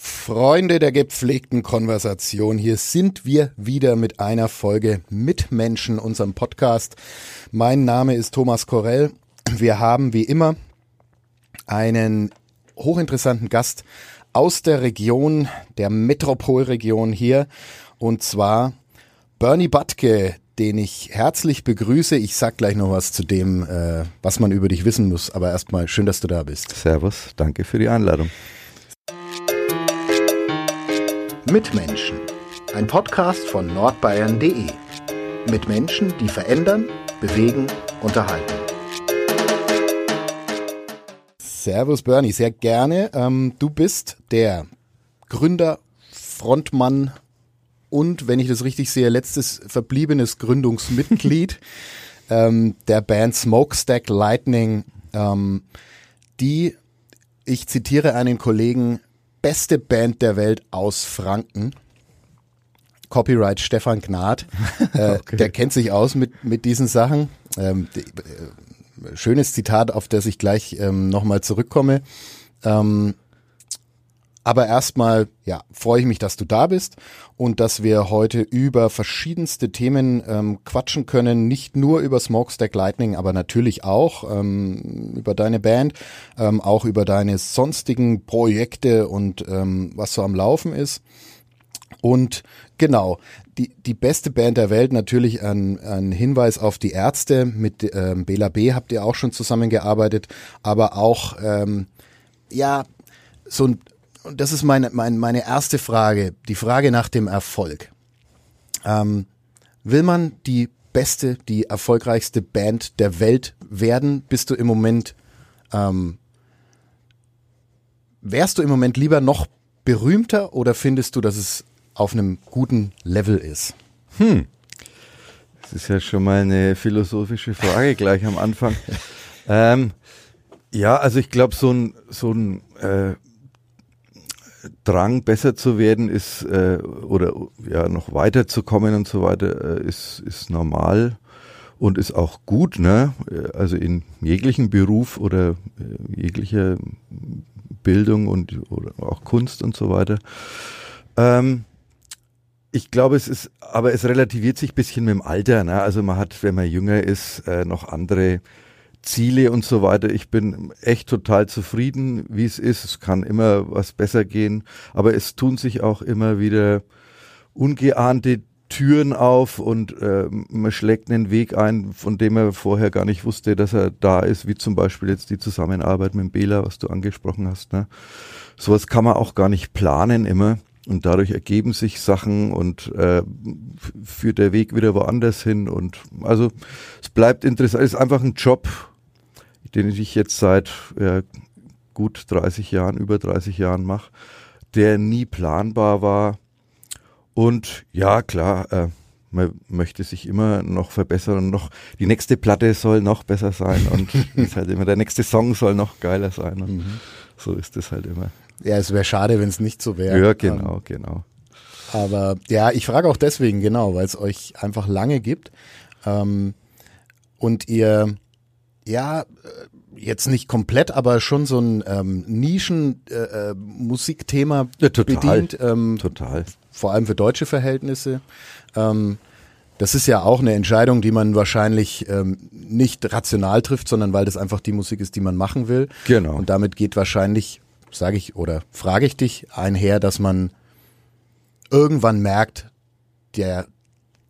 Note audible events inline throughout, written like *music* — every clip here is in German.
Freunde der gepflegten Konversation, hier sind wir wieder mit einer Folge Mitmenschen, unserem Podcast. Mein Name ist Thomas Korell. Wir haben wie immer einen hochinteressanten Gast aus der Region, der Metropolregion hier, und zwar Bernie Butke, den ich herzlich begrüße. Ich sag gleich noch was zu dem, äh, was man über dich wissen muss, aber erstmal schön, dass du da bist. Servus, danke für die Einladung. Mitmenschen, ein Podcast von nordbayern.de. Mit Menschen, die verändern, bewegen, unterhalten. Servus Bernie, sehr gerne. Ähm, du bist der Gründer, Frontmann und, wenn ich das richtig sehe, letztes verbliebenes Gründungsmitglied *laughs* ähm, der Band Smokestack Lightning, ähm, die, ich zitiere einen Kollegen, beste Band der Welt aus Franken. Copyright Stefan Gnad. *laughs* Äh, okay. Der kennt sich aus mit, mit diesen Sachen. Ähm, die, äh, schönes Zitat, auf das ich gleich ähm, nochmal zurückkomme. Ähm, aber erstmal, ja, freue ich mich, dass du da bist und dass wir heute über verschiedenste Themen ähm, quatschen können. Nicht nur über Smokestack Lightning, aber natürlich auch ähm, über deine Band, ähm, auch über deine sonstigen Projekte und ähm, was so am Laufen ist. Und genau, die, die beste Band der Welt, natürlich ein, ein Hinweis auf die Ärzte. Mit ähm, Bela B habt ihr auch schon zusammengearbeitet, aber auch, ähm, ja, so ein und das ist meine, meine, meine erste Frage, die Frage nach dem Erfolg. Ähm, will man die beste, die erfolgreichste Band der Welt werden? Bist du im Moment, ähm, wärst du im Moment lieber noch berühmter oder findest du, dass es auf einem guten Level ist? Hm. Das ist ja schon mal eine philosophische Frage gleich am Anfang. *laughs* ähm, ja, also ich glaube, so ein, so ein äh, Drang, besser zu werden, ist äh, oder ja noch weiterzukommen und so weiter, äh, ist, ist normal und ist auch gut, ne? Also in jeglichen Beruf oder äh, jeglicher Bildung und oder auch Kunst und so weiter. Ähm, ich glaube, es ist, aber es relativiert sich bisschen mit dem Alter. Ne? Also man hat, wenn man jünger ist, äh, noch andere Ziele und so weiter. Ich bin echt total zufrieden, wie es ist. Es kann immer was besser gehen, aber es tun sich auch immer wieder ungeahnte Türen auf und äh, man schlägt einen Weg ein, von dem er vorher gar nicht wusste, dass er da ist, wie zum Beispiel jetzt die Zusammenarbeit mit Bela, was du angesprochen hast. Ne? Sowas kann man auch gar nicht planen immer und dadurch ergeben sich Sachen und äh, führt der Weg wieder woanders hin und also es bleibt interessant, es ist einfach ein Job den ich jetzt seit äh, gut 30 Jahren, über 30 Jahren mache, der nie planbar war. Und ja, klar, äh, man möchte sich immer noch verbessern und noch die nächste Platte soll noch besser sein und *laughs* ist halt immer der nächste Song soll noch geiler sein und mhm. So ist es halt immer. Ja, es wäre schade, wenn es nicht so wäre. Ja, genau, ähm, genau. Aber ja, ich frage auch deswegen genau, weil es euch einfach lange gibt ähm, und ihr ja, äh, jetzt nicht komplett, aber schon so ein ähm, Nischen-Musikthema äh, äh ja, bedient. Ähm, total. Vor allem für deutsche Verhältnisse. Ähm, das ist ja auch eine Entscheidung, die man wahrscheinlich ähm, nicht rational trifft, sondern weil das einfach die Musik ist, die man machen will. Genau. Und damit geht wahrscheinlich, sage ich oder frage ich dich einher, dass man irgendwann merkt, der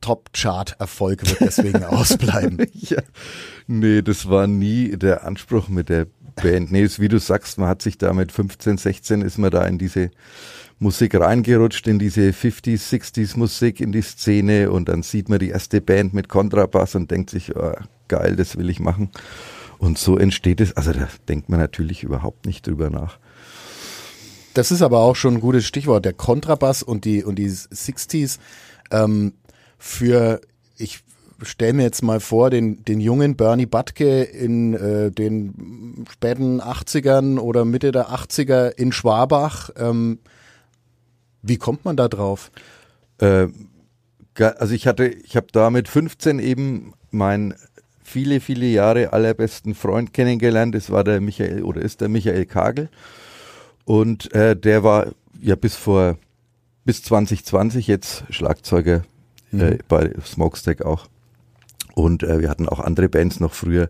Top-Chart-Erfolg wird deswegen *laughs* ausbleiben. ja. Nee, das war nie der Anspruch mit der Band. Nee, ist, wie du sagst, man hat sich da mit 15, 16 ist man da in diese Musik reingerutscht, in diese 50s, 60s Musik, in die Szene und dann sieht man die erste Band mit Kontrabass und denkt sich, oh, geil, das will ich machen. Und so entsteht es, also da denkt man natürlich überhaupt nicht drüber nach. Das ist aber auch schon ein gutes Stichwort, der Kontrabass und die, und die 60s. Ähm, für, ich stell mir jetzt mal vor, den, den jungen Bernie Butke in äh, den späten 80ern oder Mitte der 80er in Schwabach. Ähm, wie kommt man da drauf? Äh, also ich hatte, ich habe da mit 15 eben meinen viele, viele Jahre allerbesten Freund kennengelernt. Das war der Michael oder ist der Michael Kagel. Und äh, der war ja bis vor bis 2020 jetzt Schlagzeuger äh, mhm. äh, bei Smokestack auch. Und äh, wir hatten auch andere Bands noch früher.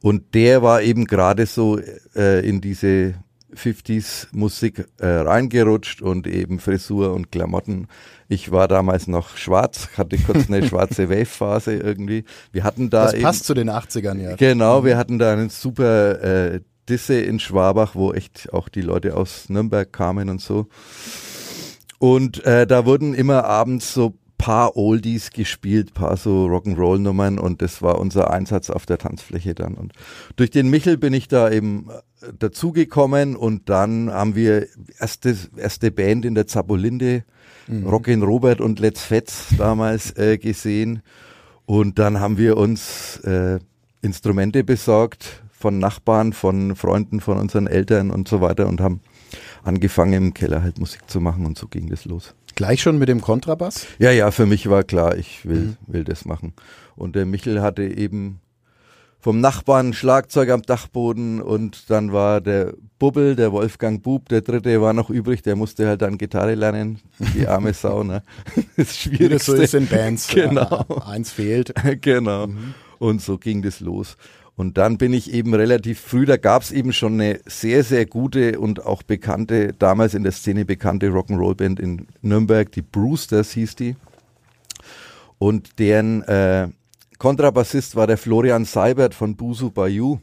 Und der war eben gerade so äh, in diese 50s Musik äh, reingerutscht und eben Frisur und Klamotten. Ich war damals noch schwarz, hatte kurz eine *laughs* schwarze Wave-Phase irgendwie. Wir hatten da. Das passt eben, zu den 80ern, ja. Genau, wir hatten da einen super äh, Disse in Schwabach, wo echt auch die Leute aus Nürnberg kamen und so. Und äh, da wurden immer abends so paar Oldies gespielt, paar so Rock'n'Roll-Nummern und das war unser Einsatz auf der Tanzfläche dann. Und durch den Michel bin ich da eben äh, dazugekommen und dann haben wir erste, erste Band in der Zabolinde, mhm. Rockin' Robert und Let's Fetz damals äh, gesehen. Und dann haben wir uns äh, Instrumente besorgt von Nachbarn, von Freunden, von unseren Eltern und so weiter und haben angefangen im Keller halt Musik zu machen und so ging das los. Gleich schon mit dem Kontrabass? Ja, ja, für mich war klar, ich will, mhm. will das machen. Und der Michel hatte eben vom Nachbarn Schlagzeug am Dachboden und dann war der Bubbel, der Wolfgang Bub, der dritte war noch übrig, der musste halt dann Gitarre lernen, die arme Sau, ne? *laughs* Das Schwierigste. Wie das so ist in Bands. *laughs* Genau. eins fehlt. *laughs* genau. Mhm. Und so ging das los. Und dann bin ich eben relativ früh, da gab es eben schon eine sehr, sehr gute und auch bekannte, damals in der Szene bekannte Rock'n'Roll-Band in Nürnberg, die Brewsters hieß die. Und deren äh, Kontrabassist war der Florian Seibert von Busu Bayou.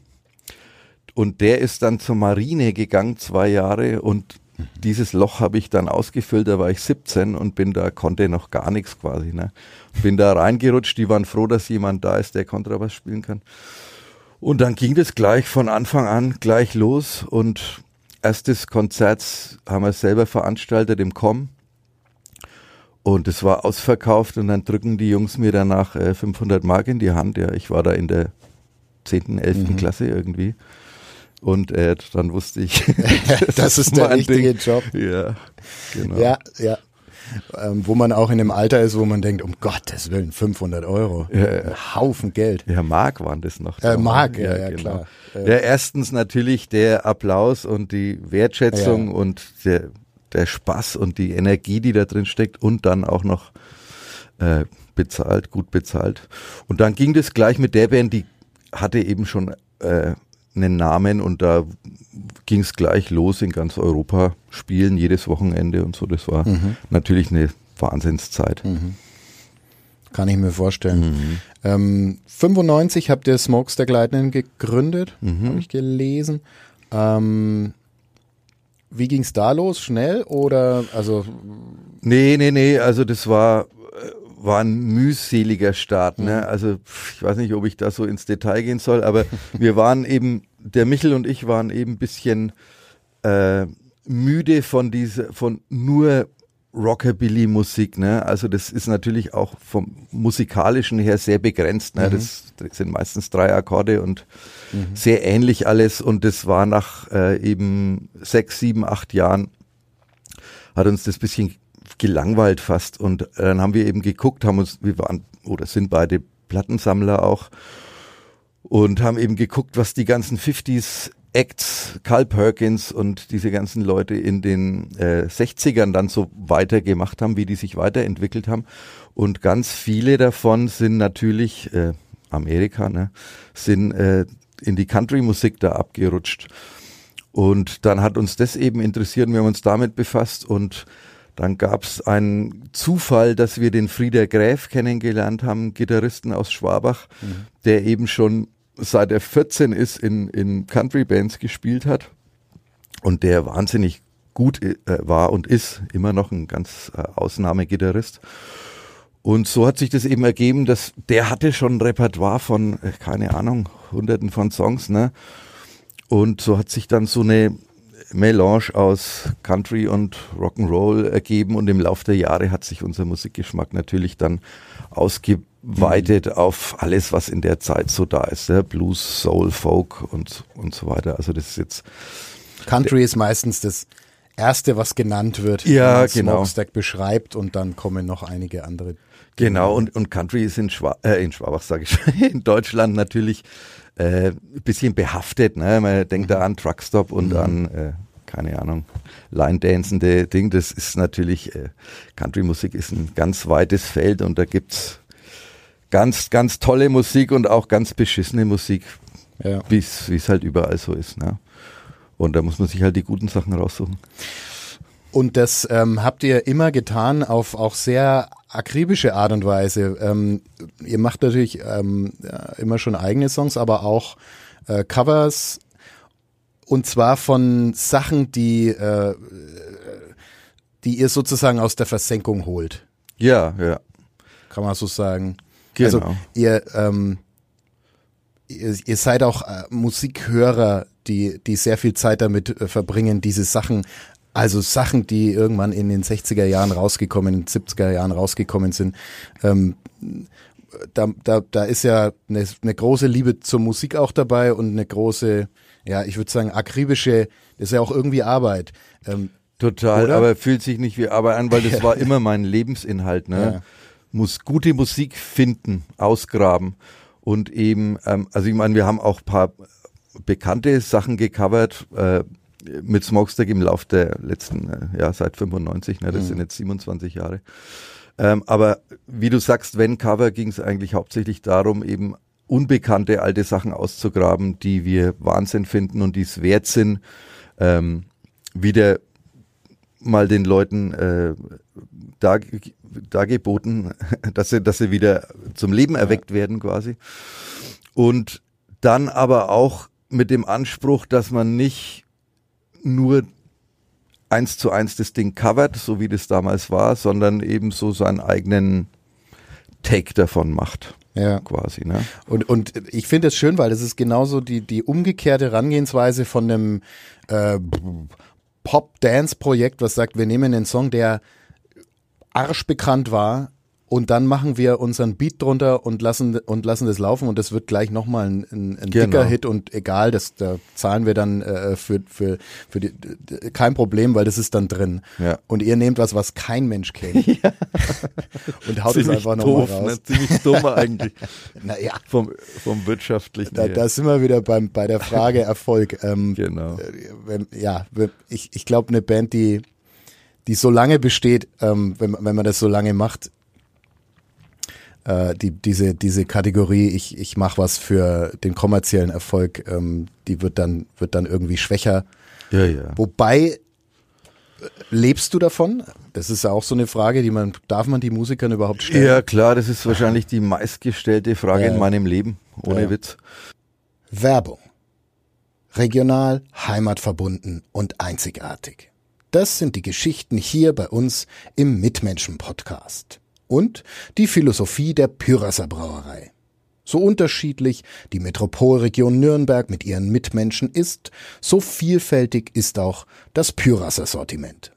Und der ist dann zur Marine gegangen, zwei Jahre. Und dieses Loch habe ich dann ausgefüllt, da war ich 17 und bin da, konnte noch gar nichts quasi. Ne? Bin da reingerutscht, die waren froh, dass jemand da ist, der Kontrabass spielen kann. Und dann ging das gleich von Anfang an gleich los und erstes Konzert haben wir selber veranstaltet im Com. Und es war ausverkauft und dann drücken die Jungs mir danach äh, 500 Mark in die Hand. Ja, ich war da in der 10., 11. Mhm. Klasse irgendwie. Und äh, dann wusste ich, *laughs* das, *laughs* das ist der richtige Ding. Job. Ja, genau. Ja, ja ähm, wo man auch in dem Alter ist, wo man denkt, um Gottes Willen, 500 Euro, ja, Ein Haufen Geld. Ja, Mark waren das noch. Äh, Mark, ja, ja, genau. klar. Ja, erstens natürlich der Applaus und die Wertschätzung und der, der Spaß und die Energie, die da drin steckt und dann auch noch äh, bezahlt, gut bezahlt. Und dann ging das gleich mit der Band, die hatte eben schon äh, einen Namen und da ging es gleich los in ganz Europa, spielen jedes Wochenende und so. Das war mhm. natürlich eine Wahnsinnszeit. Mhm. Kann ich mir vorstellen. Mhm. Ähm, 95 habt ihr Smokestack Lightning gegründet, mhm. habe ich gelesen. Ähm, wie ging es da los? Schnell oder also? Nee, nee, nee. Also das war war ein mühseliger Start. Ne? Mhm. Also ich weiß nicht, ob ich da so ins Detail gehen soll, aber *laughs* wir waren eben, der Michel und ich waren eben ein bisschen äh, müde von dieser, von nur Rockabilly-Musik. Ne? Also das ist natürlich auch vom musikalischen her sehr begrenzt. Ne? Mhm. Das, das, sind meistens drei Akkorde und mhm. sehr ähnlich alles. Und das war nach äh, eben sechs, sieben, acht Jahren hat uns das bisschen gelangweilt fast. Und äh, dann haben wir eben geguckt, haben uns, wir waren oder sind beide Plattensammler auch und haben eben geguckt, was die ganzen 50s Acts, Carl Perkins und diese ganzen Leute in den äh, 60ern dann so weitergemacht haben, wie die sich weiterentwickelt haben. Und ganz viele davon sind natürlich äh, Amerika, ne, sind äh, in die Country-Musik da abgerutscht. Und dann hat uns das eben interessiert, wir haben uns damit befasst und dann gab es einen Zufall, dass wir den Frieder Gräf kennengelernt haben, Gitarristen aus Schwabach, mhm. der eben schon seit er 14 ist in, in Country Bands gespielt hat und der wahnsinnig gut äh, war und ist immer noch ein ganz äh, Ausnahmegitarrist. Und so hat sich das eben ergeben, dass der hatte schon ein Repertoire von, äh, keine Ahnung, hunderten von Songs, ne? Und so hat sich dann so eine Melange aus Country und Rock'n'Roll ergeben und im Laufe der Jahre hat sich unser Musikgeschmack natürlich dann ausgeweitet mhm. auf alles, was in der Zeit so da ist. Ja? Blues, Soul, Folk und, und so weiter. Also das ist jetzt. Country ist meistens das erste, was genannt wird, ja, genau. Smokestack beschreibt und dann kommen noch einige andere. Genau, und, und Country ist in, Schwa äh, in Schwabach, sage ich *laughs* in Deutschland natürlich äh, ein bisschen behaftet. Ne? Man denkt da an Truckstop und mhm. an, äh, keine Ahnung, Line-dancende Ding. Das ist natürlich, äh, Country-Musik ist ein ganz weites Feld und da gibt's ganz, ganz tolle Musik und auch ganz beschissene Musik, ja. wie es halt überall so ist. Ne? Und da muss man sich halt die guten Sachen raussuchen. Und das ähm, habt ihr immer getan auf auch sehr akribische Art und Weise. Ähm, ihr macht natürlich ähm, immer schon eigene Songs, aber auch äh, Covers und zwar von Sachen, die, äh, die ihr sozusagen aus der Versenkung holt. Ja, ja. Kann man so sagen. Also genau. Also ihr, ähm, ihr, ihr seid auch äh, Musikhörer, die, die sehr viel Zeit damit äh, verbringen, diese Sachen also Sachen, die irgendwann in den 60er Jahren rausgekommen, in den 70er Jahren rausgekommen sind. Ähm, da, da, da ist ja eine, eine große Liebe zur Musik auch dabei und eine große, ja, ich würde sagen, akribische, das ist ja auch irgendwie Arbeit. Ähm, Total, oder? aber fühlt sich nicht wie Arbeit an, weil das *laughs* war immer mein Lebensinhalt. Ne? Ja. Muss gute Musik finden, ausgraben und eben, ähm, also ich meine, wir haben auch paar bekannte Sachen gecovert, äh, mit Smokestack im Lauf der letzten, äh, ja, seit 95, ne, das mhm. sind jetzt 27 Jahre. Ähm, aber wie du sagst, wenn Cover ging es eigentlich hauptsächlich darum, eben unbekannte alte Sachen auszugraben, die wir Wahnsinn finden und die es wert sind, ähm, wieder mal den Leuten äh, dar, dargeboten, *laughs* dass sie, dass sie wieder zum Leben erweckt werden quasi. Und dann aber auch mit dem Anspruch, dass man nicht nur eins zu eins das Ding covert, so wie das damals war, sondern eben so seinen eigenen Take davon macht. Ja. Quasi, ne? Und, und ich finde es schön, weil das ist genauso die, die umgekehrte Herangehensweise von einem äh, Pop-Dance-Projekt, was sagt, wir nehmen einen Song, der arschbekannt war, und dann machen wir unseren Beat drunter und lassen und lassen das laufen und das wird gleich nochmal ein, ein, ein genau. dicker Hit und egal, das da zahlen wir dann äh, für für für die, kein Problem, weil das ist dann drin. Ja. Und ihr nehmt was, was kein Mensch kennt *laughs* ja. und haut es einfach nochmal raus. Ne? Ziemlich dumm eigentlich. *laughs* naja. Vom, vom wirtschaftlichen. Da, da sind wir wieder beim bei der Frage Erfolg. Ähm, genau. Wenn, ja, ich ich glaube eine Band, die die so lange besteht, ähm, wenn, wenn man das so lange macht, äh, die, diese, diese Kategorie, ich, ich mache was für den kommerziellen Erfolg, ähm, die wird dann, wird dann irgendwie schwächer. Ja, ja. Wobei, äh, lebst du davon? Das ist ja auch so eine Frage, die man, darf man die Musikern überhaupt stellen? Ja, klar, das ist wahrscheinlich die meistgestellte Frage ja. in meinem Leben, ohne ja. Witz. Werbung. Regional, heimatverbunden und einzigartig. Das sind die Geschichten hier bei uns im Mitmenschen-Podcast und die Philosophie der Pyrasser Brauerei. So unterschiedlich die Metropolregion Nürnberg mit ihren Mitmenschen ist, so vielfältig ist auch das Pyrasser Sortiment.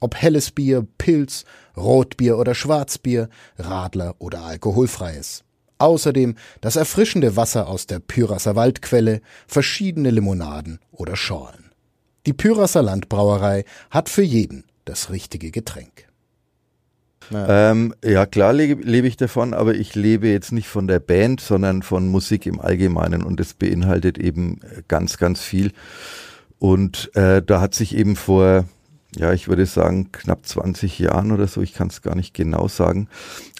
Ob helles Bier, Pilz, Rotbier oder Schwarzbier, Radler oder alkoholfreies. Außerdem das erfrischende Wasser aus der Pyrasser Waldquelle, verschiedene Limonaden oder Schorlen. Die Pyrasser Landbrauerei hat für jeden das richtige Getränk. Ja, ähm, ja klar lebe, lebe ich davon, aber ich lebe jetzt nicht von der Band, sondern von Musik im Allgemeinen und das beinhaltet eben ganz, ganz viel. Und äh, da hat sich eben vor, ja, ich würde sagen, knapp 20 Jahren oder so, ich kann es gar nicht genau sagen,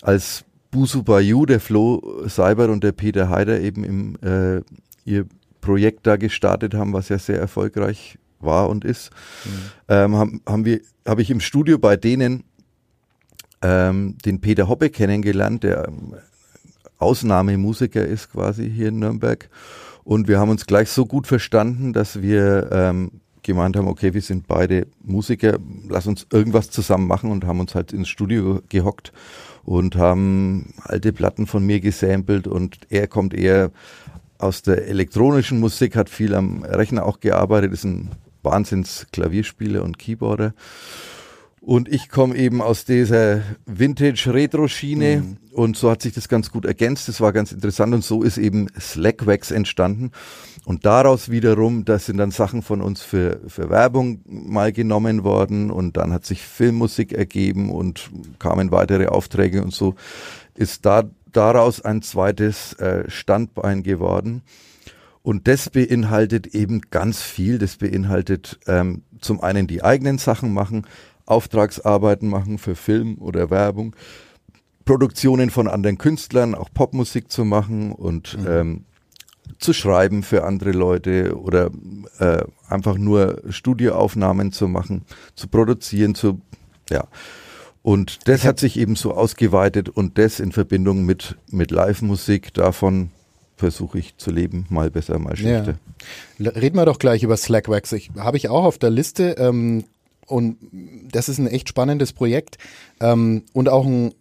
als Busu Bayou, der Flo Seibert und der Peter Heider eben im, äh, ihr Projekt da gestartet haben, was ja sehr erfolgreich war und ist, mhm. ähm, haben, haben wir, habe ich im Studio bei denen ähm, den Peter Hoppe kennengelernt, der ähm, Ausnahmemusiker ist quasi hier in Nürnberg. Und wir haben uns gleich so gut verstanden, dass wir ähm, gemeint haben, okay, wir sind beide Musiker, lass uns irgendwas zusammen machen und haben uns halt ins Studio gehockt und haben alte Platten von mir gesampelt und er kommt eher aus der elektronischen Musik, hat viel am Rechner auch gearbeitet, ist ein Wahnsinns Klavierspieler und Keyboarder Und ich komme eben aus dieser Vintage-Retro-Schiene Mhm. und so hat sich das ganz gut ergänzt. Das war ganz interessant und so ist eben Slackwax entstanden. Und daraus wiederum, das sind dann Sachen von uns für, für Werbung mal genommen worden und dann hat sich Filmmusik ergeben und kamen weitere Aufträge und so ist da daraus ein zweites äh, Standbein geworden. Und das beinhaltet eben ganz viel. Das beinhaltet ähm, zum einen die eigenen Sachen machen, Auftragsarbeiten machen für Film oder Werbung, Produktionen von anderen Künstlern, auch Popmusik zu machen und ähm, zu schreiben für andere Leute oder äh, einfach nur Studioaufnahmen zu machen, zu produzieren, zu ja. Und das hat sich eben so ausgeweitet und das in Verbindung mit mit Live-Musik davon versuche ich zu leben, mal besser, mal schlechter. L- Reden wir doch gleich über Slackwax. Ich, Habe ich auch auf der Liste ähm, und das ist ein echt spannendes Projekt ähm, und auch ein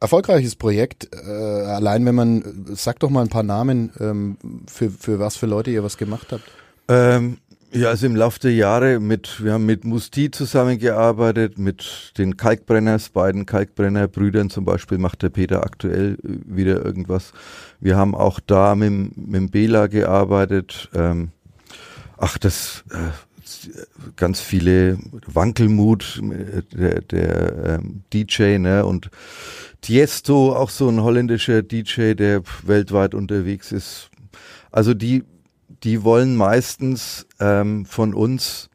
erfolgreiches Projekt. Äh, allein wenn man, sag doch mal ein paar Namen, ähm, für, für was für Leute ihr was gemacht habt. Ähm, ja, also im Laufe der Jahre mit, wir haben mit Musti zusammengearbeitet, mit den Kalkbrenners, beiden Kalkbrenner-Brüdern zum Beispiel macht der Peter aktuell äh, wieder irgendwas. Wir haben auch da mit, mit Bela gearbeitet. Ähm, ach, das äh, ganz viele Wankelmut, der, der ähm, DJ, ne, und Tiesto, auch so ein holländischer DJ, der weltweit unterwegs ist. Also die, die wollen meistens ähm, von uns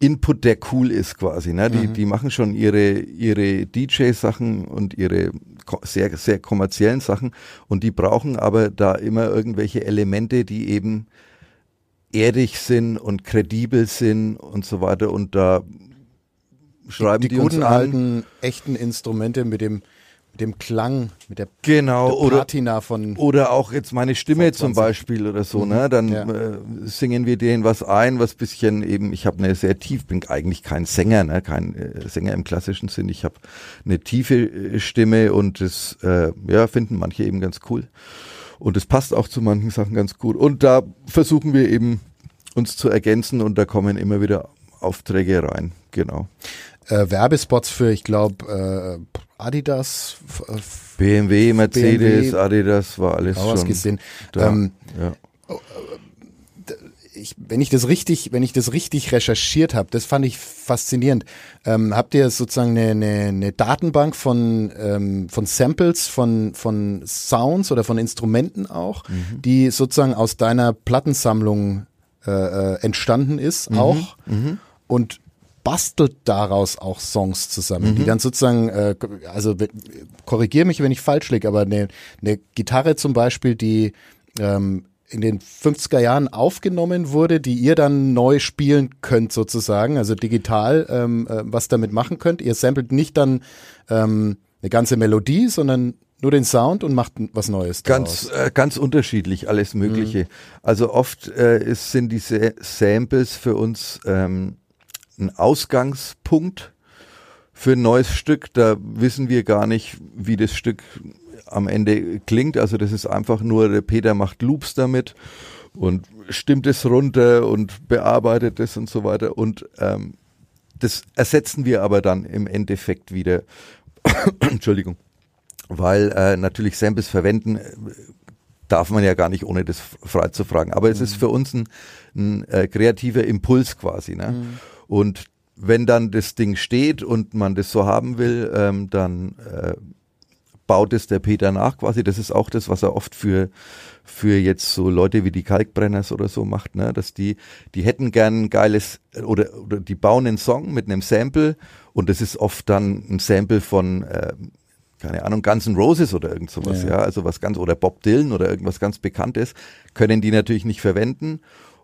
Input, der cool ist quasi. Ne? Die, die machen schon ihre, ihre DJ-Sachen und ihre sehr, sehr kommerziellen Sachen und die brauchen aber da immer irgendwelche Elemente, die eben erdig sind und kredibel sind und so weiter und da schreiben die, die uns guten alten, echten Instrumente mit dem, mit dem Klang, mit der, Genau, der oder Patina von Oder auch jetzt meine Stimme zum 20. Beispiel oder so, ne? Dann Ja. äh, singen wir denen was ein, was bisschen eben, ich habe eine sehr tief, bin eigentlich kein Sänger, ne? Kein äh, Sänger im klassischen Sinn. Ich habe eine tiefe äh, Stimme und das äh, ja, finden manche eben ganz cool. Und es passt auch zu manchen Sachen ganz gut. Und da versuchen wir eben uns zu ergänzen und da kommen immer wieder Aufträge rein. Genau. äh, Werbespots für, ich glaube, äh, Adidas, f- BMW, Mercedes, BMW, Adidas war alles schon. gesehen. da. Ähm, ja. Ich, wenn ich das richtig, wenn ich das richtig recherchiert habe, das fand ich faszinierend. Ähm, habt ihr sozusagen eine, eine, eine Datenbank von ähm, von Samples, von von Sounds oder von Instrumenten auch, die sozusagen aus deiner Plattensammlung äh, äh, entstanden ist auch und bastelt daraus auch Songs zusammen, die dann sozusagen, äh, also korrigier mich, wenn ich falsch liege, aber eine, eine Gitarre zum Beispiel, die ähm, in den 50er Jahren aufgenommen wurde, die ihr dann neu spielen könnt sozusagen, also digital ähm, äh, was damit machen könnt. Ihr samplet nicht dann ähm, eine ganze Melodie, sondern nur den Sound und macht was Neues Ganz, daraus. äh, ganz unterschiedlich, alles Mögliche. Mhm. Also oft äh, ist, sind diese Samples für uns ähm, ein Ausgangspunkt für ein neues Stück. Da wissen wir gar nicht, wie das Stück am Ende klingt. Also das ist einfach nur, der Peter macht Loops damit und stimmt es runter und bearbeitet es und so weiter. Und ähm, das ersetzen wir aber dann im Endeffekt wieder. *coughs* Entschuldigung weil äh, natürlich Samples verwenden äh, darf man ja gar nicht, ohne das frei zu fragen. Aber es ist für uns ein, ein äh, kreativer Impuls quasi. Ne? Und wenn dann das Ding steht und man das so haben will, ähm, dann äh, baut es der Peter nach quasi. Das ist auch das, was er oft für für jetzt so Leute wie die Kalkbrenners oder so macht, ne, dass die die hätten gern ein geiles oder oder die bauen einen Song mit einem Sample und das ist oft dann ein Sample von äh, keine Ahnung, Guns N' Roses oder irgend sowas, Ja. ja. also was ganz, oder Bob Dylan oder irgendwas ganz Bekanntes, können die natürlich nicht verwenden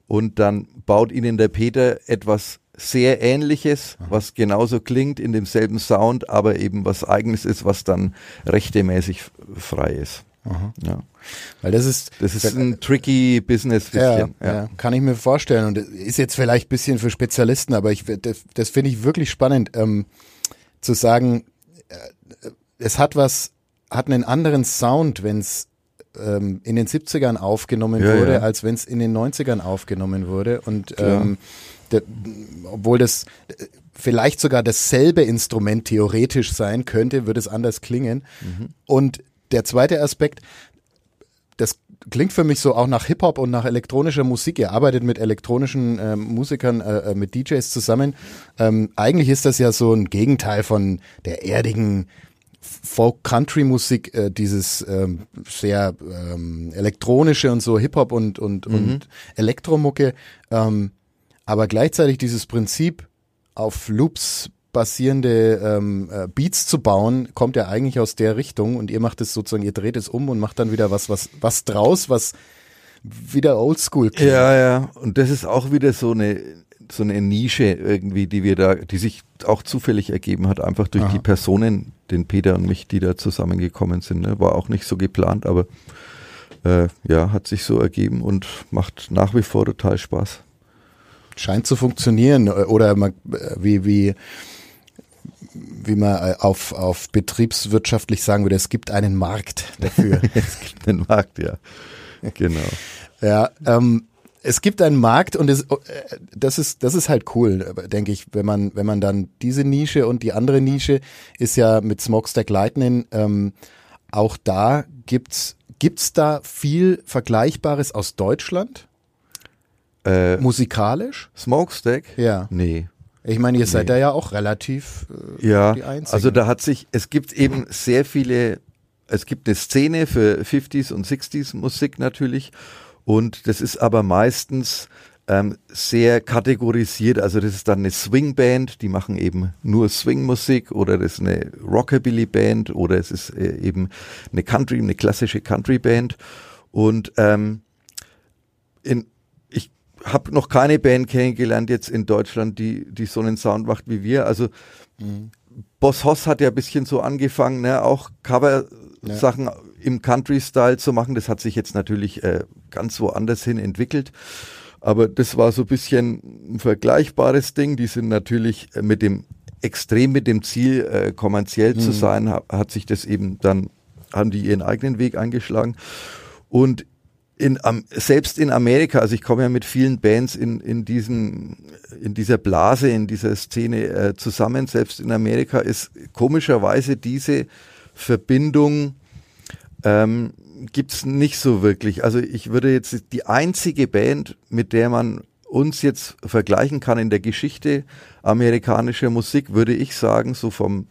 und dann baut ihnen der Peter etwas sehr ähnliches, was genauso klingt in demselben Sound, aber eben was eigenes ist, was dann rechtemäßig frei ist. Ja. Weil das ist, Das ist ein tricky Business bisschen. Ja, ja. kann ich mir vorstellen. Und ist jetzt vielleicht ein bisschen für Spezialisten, aber ich, das, das finde ich wirklich spannend, ähm, zu sagen, äh, es hat was, hat einen anderen Sound, wenn es ähm, in den 70ern aufgenommen Ja, wurde, ja. als wenn es in den 90ern aufgenommen wurde. Und ähm, der, obwohl das, vielleicht sogar dasselbe Instrument theoretisch sein könnte, würde es anders klingen. Und der zweite Aspekt, das klingt für mich so auch nach Hip-Hop und nach elektronischer Musik. Ihr arbeitet mit elektronischen äh, Musikern, äh, äh mit DJs zusammen. Ähm, eigentlich ist das ja so ein Gegenteil von der erdigen Folk-Country-Musik, äh, dieses ähm, sehr ähm, elektronische und so Hip-Hop und, und, mhm. und Elektromucke. Ähm, aber gleichzeitig dieses Prinzip auf Loops basierende ähm, äh, Beats zu bauen, kommt ja eigentlich aus der Richtung und ihr macht es sozusagen, ihr dreht es um und macht dann wieder was, was, was draus, was wieder oldschool klingt. Ja, ja. Und das ist auch wieder so eine, so eine Nische irgendwie, die wir da, die sich auch zufällig ergeben hat, einfach durch Aha. die Personen, den Peter und mich, die da zusammengekommen sind. Ne? War auch nicht so geplant, aber äh, ja, hat sich so ergeben und macht nach wie vor total Spaß. Scheint zu funktionieren. Oder man, wie, wie, wie man auf, auf betriebswirtschaftlich sagen würde, es gibt einen Markt dafür. *laughs* es gibt einen Markt, ja. Genau. Ja, ähm, es gibt einen Markt und es, das ist das ist halt cool, denke ich, wenn man wenn man dann diese Nische und die andere Nische ist ja mit Smokestack Lightning ähm, auch da gibt's gibt's da viel Vergleichbares aus Deutschland äh, musikalisch? Smokestack? Ja. Nee. Ich meine, ihr seid nee. da ja auch relativ äh, ja, die Einzigen. Also da hat sich, es gibt eben sehr viele, es gibt eine Szene für 50s und 60s Musik natürlich und das ist aber meistens ähm, sehr kategorisiert. Also das ist dann eine Swing-Band, die machen eben nur Swing-Musik oder das ist eine Rockabilly-Band oder es ist äh, eben eine Country, eine klassische Country-Band. Und ähm, in, habe noch keine Band kennengelernt jetzt in Deutschland, die, die so einen Sound macht wie wir. Also mhm. Boss Hoss hat ja ein bisschen so angefangen, ne, auch Cover-Sachen ja. im Country-Style zu machen. Das hat sich jetzt natürlich äh, ganz woanders hin entwickelt. Aber das war so ein bisschen ein vergleichbares Ding. Die sind natürlich äh, mit dem extrem mit dem Ziel, äh, kommerziell mhm. zu sein, hat, hat sich das eben dann, haben die ihren eigenen Weg eingeschlagen. Und in, um, selbst in Amerika, also ich komme ja mit vielen Bands in, in, diesem, in dieser Blase, in dieser Szene äh, zusammen, selbst in Amerika ist komischerweise diese Verbindung ähm, gibt's nicht so wirklich. Also ich würde jetzt die einzige Band, mit der man uns jetzt vergleichen kann in der Geschichte amerikanischer Musik, würde ich sagen, so vom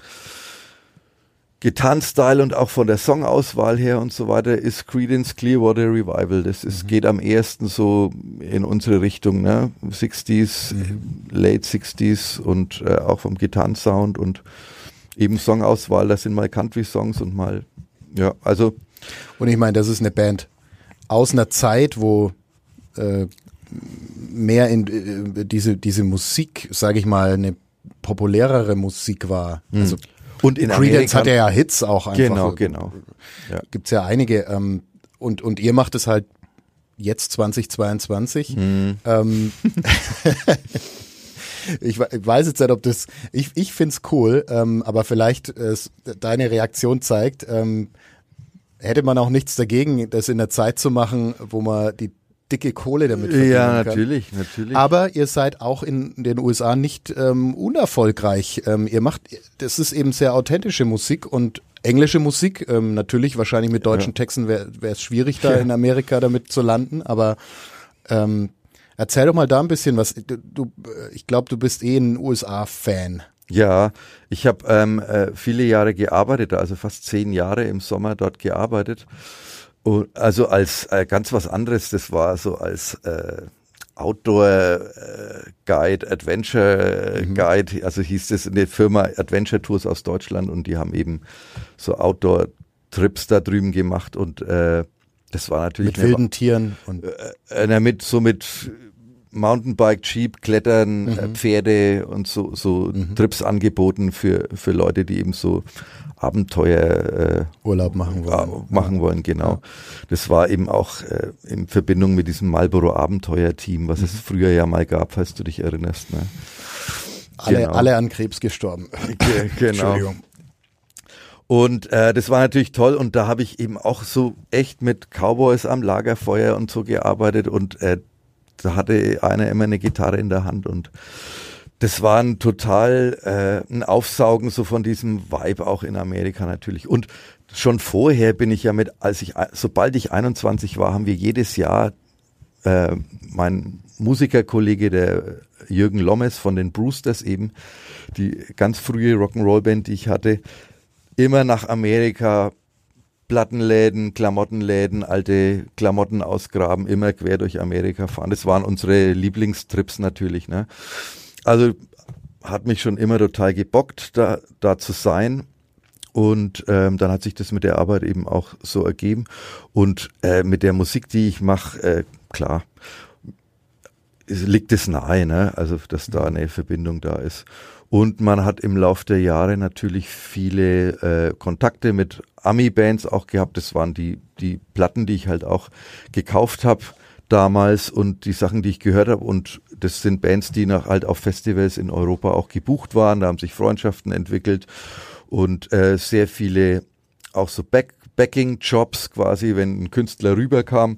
Gitarrenstyle und auch von der Songauswahl her und so weiter, ist Credence Clearwater Revival. Das ist, mhm. geht am ehesten so in unsere Richtung, ne? 60s, mhm. Late 60s und äh, auch vom Gitarrensound und eben Songauswahl, das sind mal Country-Songs und mal, ja, also und ich meine, das ist eine Band aus einer Zeit, wo äh, mehr in äh, diese, diese Musik, sage ich mal, eine populärere Musik war. Mhm. Also und in Creedence Amerika, hatte ja Hits auch einfach. Genau, genau. Ja. Gibt's ja einige. Ähm, und, und ihr macht es halt jetzt 2022. Mhm. Ähm, *laughs* ich, weiß jetzt nicht, ob das, ich, ich find's cool, ähm, aber vielleicht äh, deine Reaktion zeigt, ähm, hätte man auch nichts dagegen, das in der Zeit zu machen, wo man die dicke Kohle damit verdienen Ja, natürlich, kann. natürlich. Aber ihr seid auch in den USA nicht ähm, unerfolgreich. Ähm, ihr macht, das ist eben sehr authentische Musik und englische Musik. Ähm, natürlich, wahrscheinlich mit deutschen ja. Texten wäre es schwierig, da ja. in Amerika damit zu landen. Aber ähm, erzähl doch mal da ein bisschen was. Du, du ich glaube, du bist eh ein USA-Fan. Ja, ich habe ähm, äh, viele Jahre gearbeitet, also fast zehn Jahre im Sommer dort gearbeitet. Und also als äh, ganz was anderes, das war so als äh, Outdoor äh, Guide, Adventure mhm. Guide, also hieß das eine Firma Adventure Tours aus Deutschland und die haben eben so Outdoor Trips da drüben gemacht und äh, das war natürlich mit wilden Tieren und äh, äh, mit so mit Mountainbike, Jeep, Klettern, äh, mhm. Pferde und so, so mhm. Trips angeboten für, für Leute, die eben so Abenteuer äh, Urlaub machen wollen. Äh, machen wollen, genau. Ja. Das war eben auch äh, in Verbindung mit diesem Marlboro Abenteuer-Team, was mhm. es früher ja mal gab, falls du dich erinnerst. Ne? Alle, genau. alle an Krebs gestorben. *laughs* genau. Entschuldigung. Und äh, das war natürlich toll und da habe ich eben auch so echt mit Cowboys am Lagerfeuer und so gearbeitet und äh, da hatte einer immer eine Gitarre in der Hand und das war ein total äh, ein Aufsaugen so von diesem Vibe auch in Amerika natürlich. Und schon vorher bin ich ja mit, als ich, sobald ich 21 war, haben wir jedes Jahr äh, mein Musikerkollege, der Jürgen Lommes von den Brewsters eben, die ganz frühe Rock'n'Roll-Band, die ich hatte, immer nach Amerika Plattenläden, Klamottenläden, alte Klamotten ausgraben, immer quer durch Amerika fahren. Das waren unsere Lieblingstrips natürlich. Ne? Also hat mich schon immer total gebockt, da, da zu sein. Und ähm, dann hat sich das mit der Arbeit eben auch so ergeben. Und äh, mit der Musik, die ich mache, äh, klar, liegt es nahe, ne? also dass da eine Verbindung da ist. Und man hat im Laufe der Jahre natürlich viele äh, Kontakte mit Ami-Bands auch gehabt. Das waren die, die Platten, die ich halt auch gekauft habe damals und die Sachen, die ich gehört habe. Und das sind Bands, die nach halt auf Festivals in Europa auch gebucht waren. Da haben sich Freundschaften entwickelt und äh, sehr viele auch so Back Backing-Jobs quasi, wenn ein Künstler rüberkam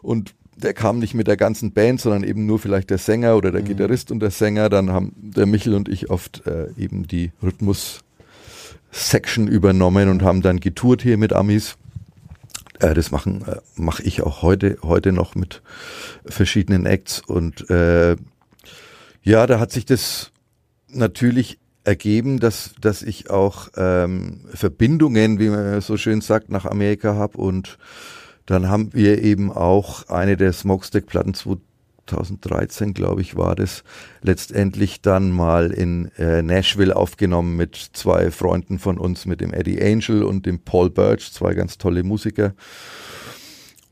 und der kam nicht mit der ganzen Band, sondern eben nur vielleicht der Sänger oder der mhm. Gitarrist und der Sänger. Dann haben der Michel und ich oft äh, eben die Rhythmus-Section übernommen und haben dann getourt hier mit Amis. Äh, das machen äh, mache ich auch heute heute noch mit verschiedenen Acts und äh, ja, da hat sich das natürlich ergeben, dass dass ich auch ähm, Verbindungen, wie man so schön sagt, nach Amerika habe und dann haben wir eben auch eine der Smokestack-Platten 2013, glaube ich, war das, letztendlich dann mal in äh, Nashville aufgenommen mit zwei Freunden von uns, mit dem Eddie Angel und dem Paul Birch, zwei ganz tolle Musiker.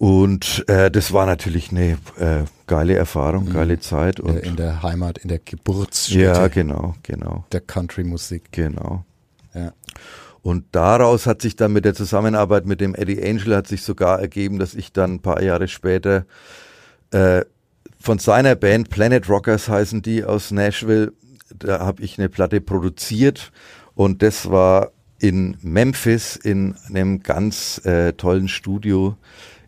Und äh, das war natürlich eine äh, geile Erfahrung, mhm. geile Zeit. Und in der Heimat, in der Geburtsstätte. Ja, genau, genau. Der Country-Musik. Genau. Ja. Und daraus hat sich dann mit der Zusammenarbeit mit dem Eddie Angel hat sich sogar ergeben, dass ich dann ein paar Jahre später äh, von seiner Band Planet Rockers heißen die aus Nashville, da habe ich eine Platte produziert und das war in Memphis in einem ganz äh, tollen Studio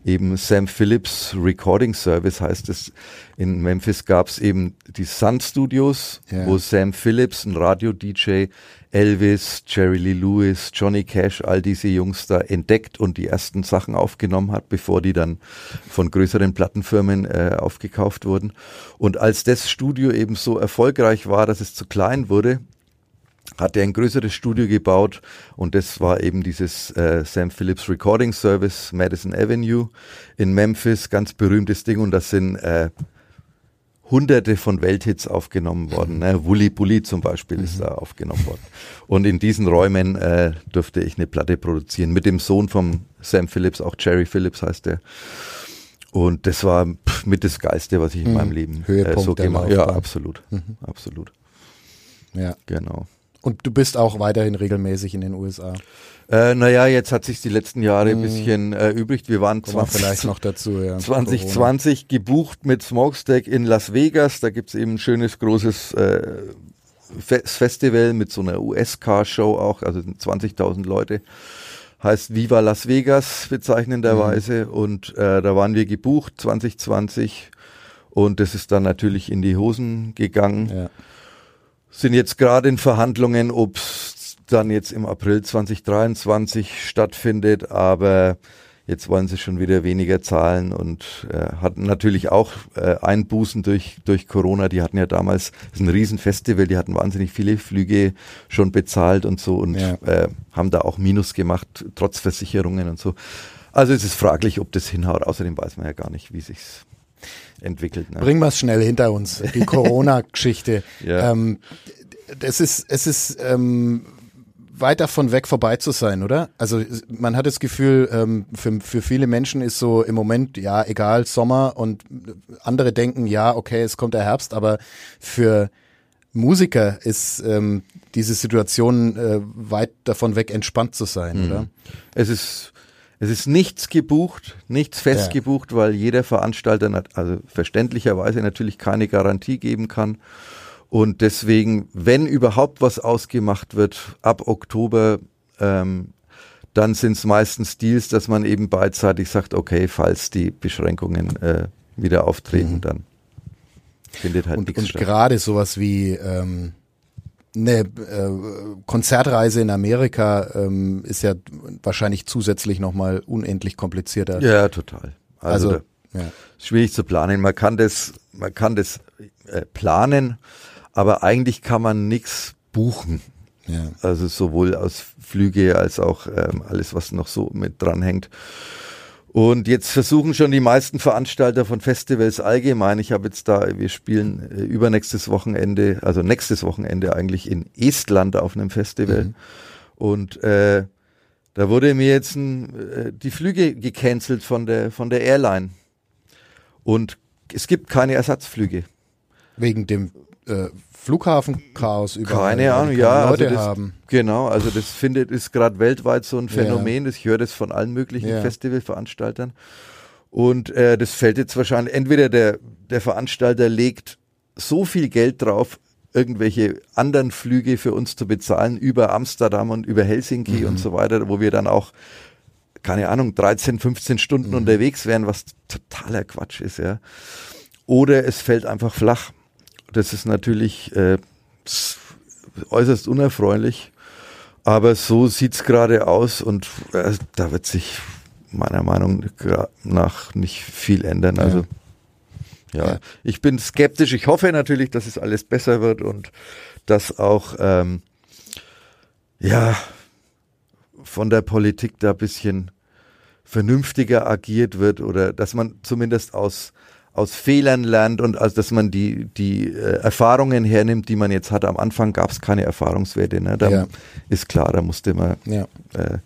eben Sam Phillips Recording Service heißt es. In Memphis gab es eben die Sun Studios, ja. wo Sam Phillips, ein Radio-DJ, Elvis, Jerry Lee Lewis, Johnny Cash, all diese Jungs da entdeckt und die ersten Sachen aufgenommen hat, bevor die dann von größeren Plattenfirmen äh, aufgekauft wurden. Und als das Studio eben so erfolgreich war, dass es zu klein wurde, hat er ein größeres Studio gebaut und das war eben dieses äh, Sam Phillips Recording Service, Madison Avenue in Memphis, ganz berühmtes Ding und das sind äh, hunderte von Welthits aufgenommen worden. Ne? Wully Bully zum Beispiel mhm. ist da aufgenommen worden. Und in diesen Räumen äh, durfte ich eine Platte produzieren mit dem Sohn von Sam Phillips, auch Jerry Phillips heißt der. Und das war pff, mit das Geiste, was ich in mhm. meinem Leben äh, so gemacht habe. Ja, absolut. Mhm. Absolut. Ja. Genau. Und du bist auch weiterhin regelmäßig in den USA. Äh, naja, jetzt hat sich die letzten Jahre ein hm. bisschen äh, übrig. Wir waren 20, vielleicht noch dazu, ja. *laughs* 2020 Corona. gebucht mit Smokestack in Las Vegas. Da gibt's eben ein schönes großes äh, Festival mit so einer US-Car-Show auch, also 20.000 Leute. Heißt Viva Las Vegas bezeichnenderweise. Mhm. Und äh, da waren wir gebucht 2020 und das ist dann natürlich in die Hosen gegangen. Ja. Sind jetzt gerade in Verhandlungen, ob's dann jetzt im April 2023 stattfindet, aber jetzt wollen sie schon wieder weniger zahlen und äh, hatten natürlich auch äh, Einbußen durch, durch Corona. Die hatten ja damals, das ist ein Riesenfestival, die hatten wahnsinnig viele Flüge schon bezahlt und so und ja. äh, haben da auch Minus gemacht, trotz Versicherungen und so. Also es ist fraglich, ob das hinhaut. Außerdem weiß man ja gar nicht, wie sich's entwickelt. Ne? Bringen wir es schnell hinter uns, die *laughs* Corona-Geschichte. ja. ähm, das ist, es ist ähm, weit davon weg vorbei zu sein, oder? Also man hat das Gefühl, ähm, für, für viele Menschen ist so im Moment, ja, egal, Sommer und andere denken, ja, okay, es kommt der Herbst, aber für Musiker ist ähm, diese Situation äh, weit davon weg, entspannt zu sein, mhm. oder? Es ist es ist nichts gebucht, nichts festgebucht, ja. weil jeder Veranstalter also verständlicherweise natürlich keine Garantie geben kann. Und deswegen, wenn überhaupt was ausgemacht wird, ab Oktober, ähm, dann sind es meistens Deals, dass man eben beidseitig sagt, okay, falls die Beschränkungen äh, wieder auftreten, mhm. dann. findet halt Und, nichts und statt. gerade sowas wie ähm, eine äh, Konzertreise in Amerika ähm, ist ja wahrscheinlich zusätzlich nochmal unendlich komplizierter. Ja, total. Also, Also, da, ja. schwierig zu planen. Man kann das, man kann das äh, planen, aber eigentlich kann man nichts buchen. ja. Also sowohl aus Flüge als auch ähm, alles, was noch so mit dranhängt. Und jetzt versuchen schon die meisten Veranstalter von Festivals allgemein. Ich habe jetzt da, wir spielen äh, übernächstes Wochenende, also nächstes Wochenende eigentlich in Estland auf einem Festival. Mhm. Und äh, da wurde mir jetzt äh, die Flüge gecancelt von der von der Airline. Und es gibt keine Ersatzflüge. Wegen dem äh, Flughafenchaos überall. Keine Ahnung, ja. keine Also Leute das, haben. Genau, also das findet, ist gerade weltweit so ein Phänomen. Ich höre das von allen möglichen Ja. Festivalveranstaltern. Und äh, das fällt jetzt wahrscheinlich, entweder der, der Veranstalter legt so viel Geld drauf, irgendwelche anderen Flüge für uns zu bezahlen über Amsterdam und über Helsinki Mhm. und so weiter, wo wir dann auch, keine Ahnung, 13, 15 Stunden Mhm. unterwegs wären, was totaler Quatsch ist, ja. Oder es fällt einfach flach. Das ist natürlich äh, äußerst unerfreulich. Aber so sieht's gerade aus und äh, da wird sich meiner Meinung nach nicht viel ändern. Also ja. Ja. ich bin skeptisch. Ich hoffe natürlich, dass es alles besser wird und dass auch ähm, ja von der Politik da ein bisschen vernünftiger agiert wird oder dass man zumindest aus aus Fehlern lernt und also dass man die die äh, Erfahrungen hernimmt, die man jetzt hat. Am Anfang gab es keine Erfahrungswerte. Ne? Da Ja. ist klar, da musste man Ja. äh,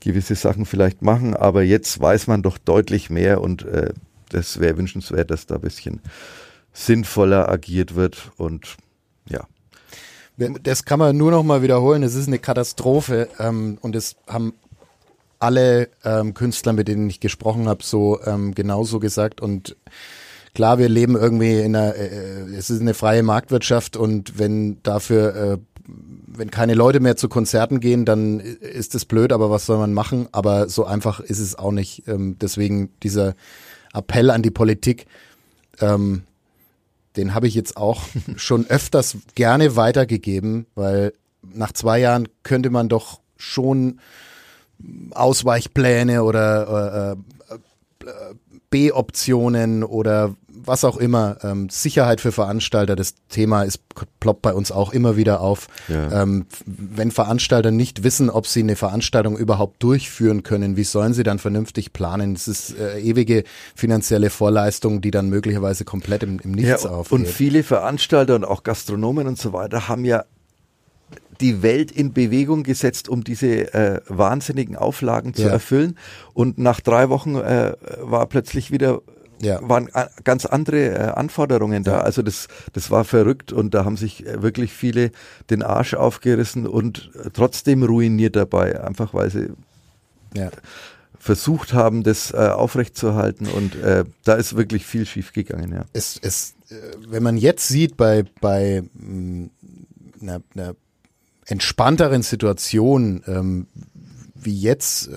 gewisse Sachen vielleicht machen, aber jetzt weiß man doch deutlich mehr und äh, das wäre wünschenswert, dass da ein bisschen sinnvoller agiert wird und ja. Das kann man nur noch mal wiederholen. Es ist eine Katastrophe ähm, und es haben alle ähm, Künstler, mit denen ich gesprochen habe, so ähm, genauso gesagt. Und klar, wir leben irgendwie in einer, äh, es ist eine freie Marktwirtschaft und wenn dafür, äh, wenn keine Leute mehr zu Konzerten gehen, dann ist das blöd, aber was soll man machen? Aber so einfach ist es auch nicht. Ähm, deswegen dieser Appell an die Politik, ähm, den habe ich jetzt auch *laughs* schon öfters gerne weitergegeben, weil nach zwei Jahren könnte man doch schon Ausweichpläne oder äh, äh, B-Optionen oder was auch immer, ähm, Sicherheit für Veranstalter, das Thema ist, ploppt bei uns auch immer wieder auf. Ja. Ähm, wenn Veranstalter nicht wissen, ob sie eine Veranstaltung überhaupt durchführen können, wie sollen sie dann vernünftig planen? Es ist äh, ewige finanzielle Vorleistung, die dann möglicherweise komplett im, im Nichts ja, aufgeht. und viele Veranstalter und auch Gastronomen und so weiter haben ja die Welt in Bewegung gesetzt, um diese äh, wahnsinnigen Auflagen zu Ja. erfüllen. Und nach drei Wochen äh, war plötzlich wieder Ja. waren äh, ganz andere äh, Anforderungen da. Also das, das war verrückt und da haben sich äh, wirklich viele den Arsch aufgerissen und trotzdem ruiniert dabei, einfach weil sie ja. versucht haben, das äh, aufrechtzuerhalten und äh, da ist wirklich viel schief gegangen, ja. es, es, wenn man jetzt sieht bei, bei mh, einer, einer entspannteren Situation, ähm, wie jetzt äh,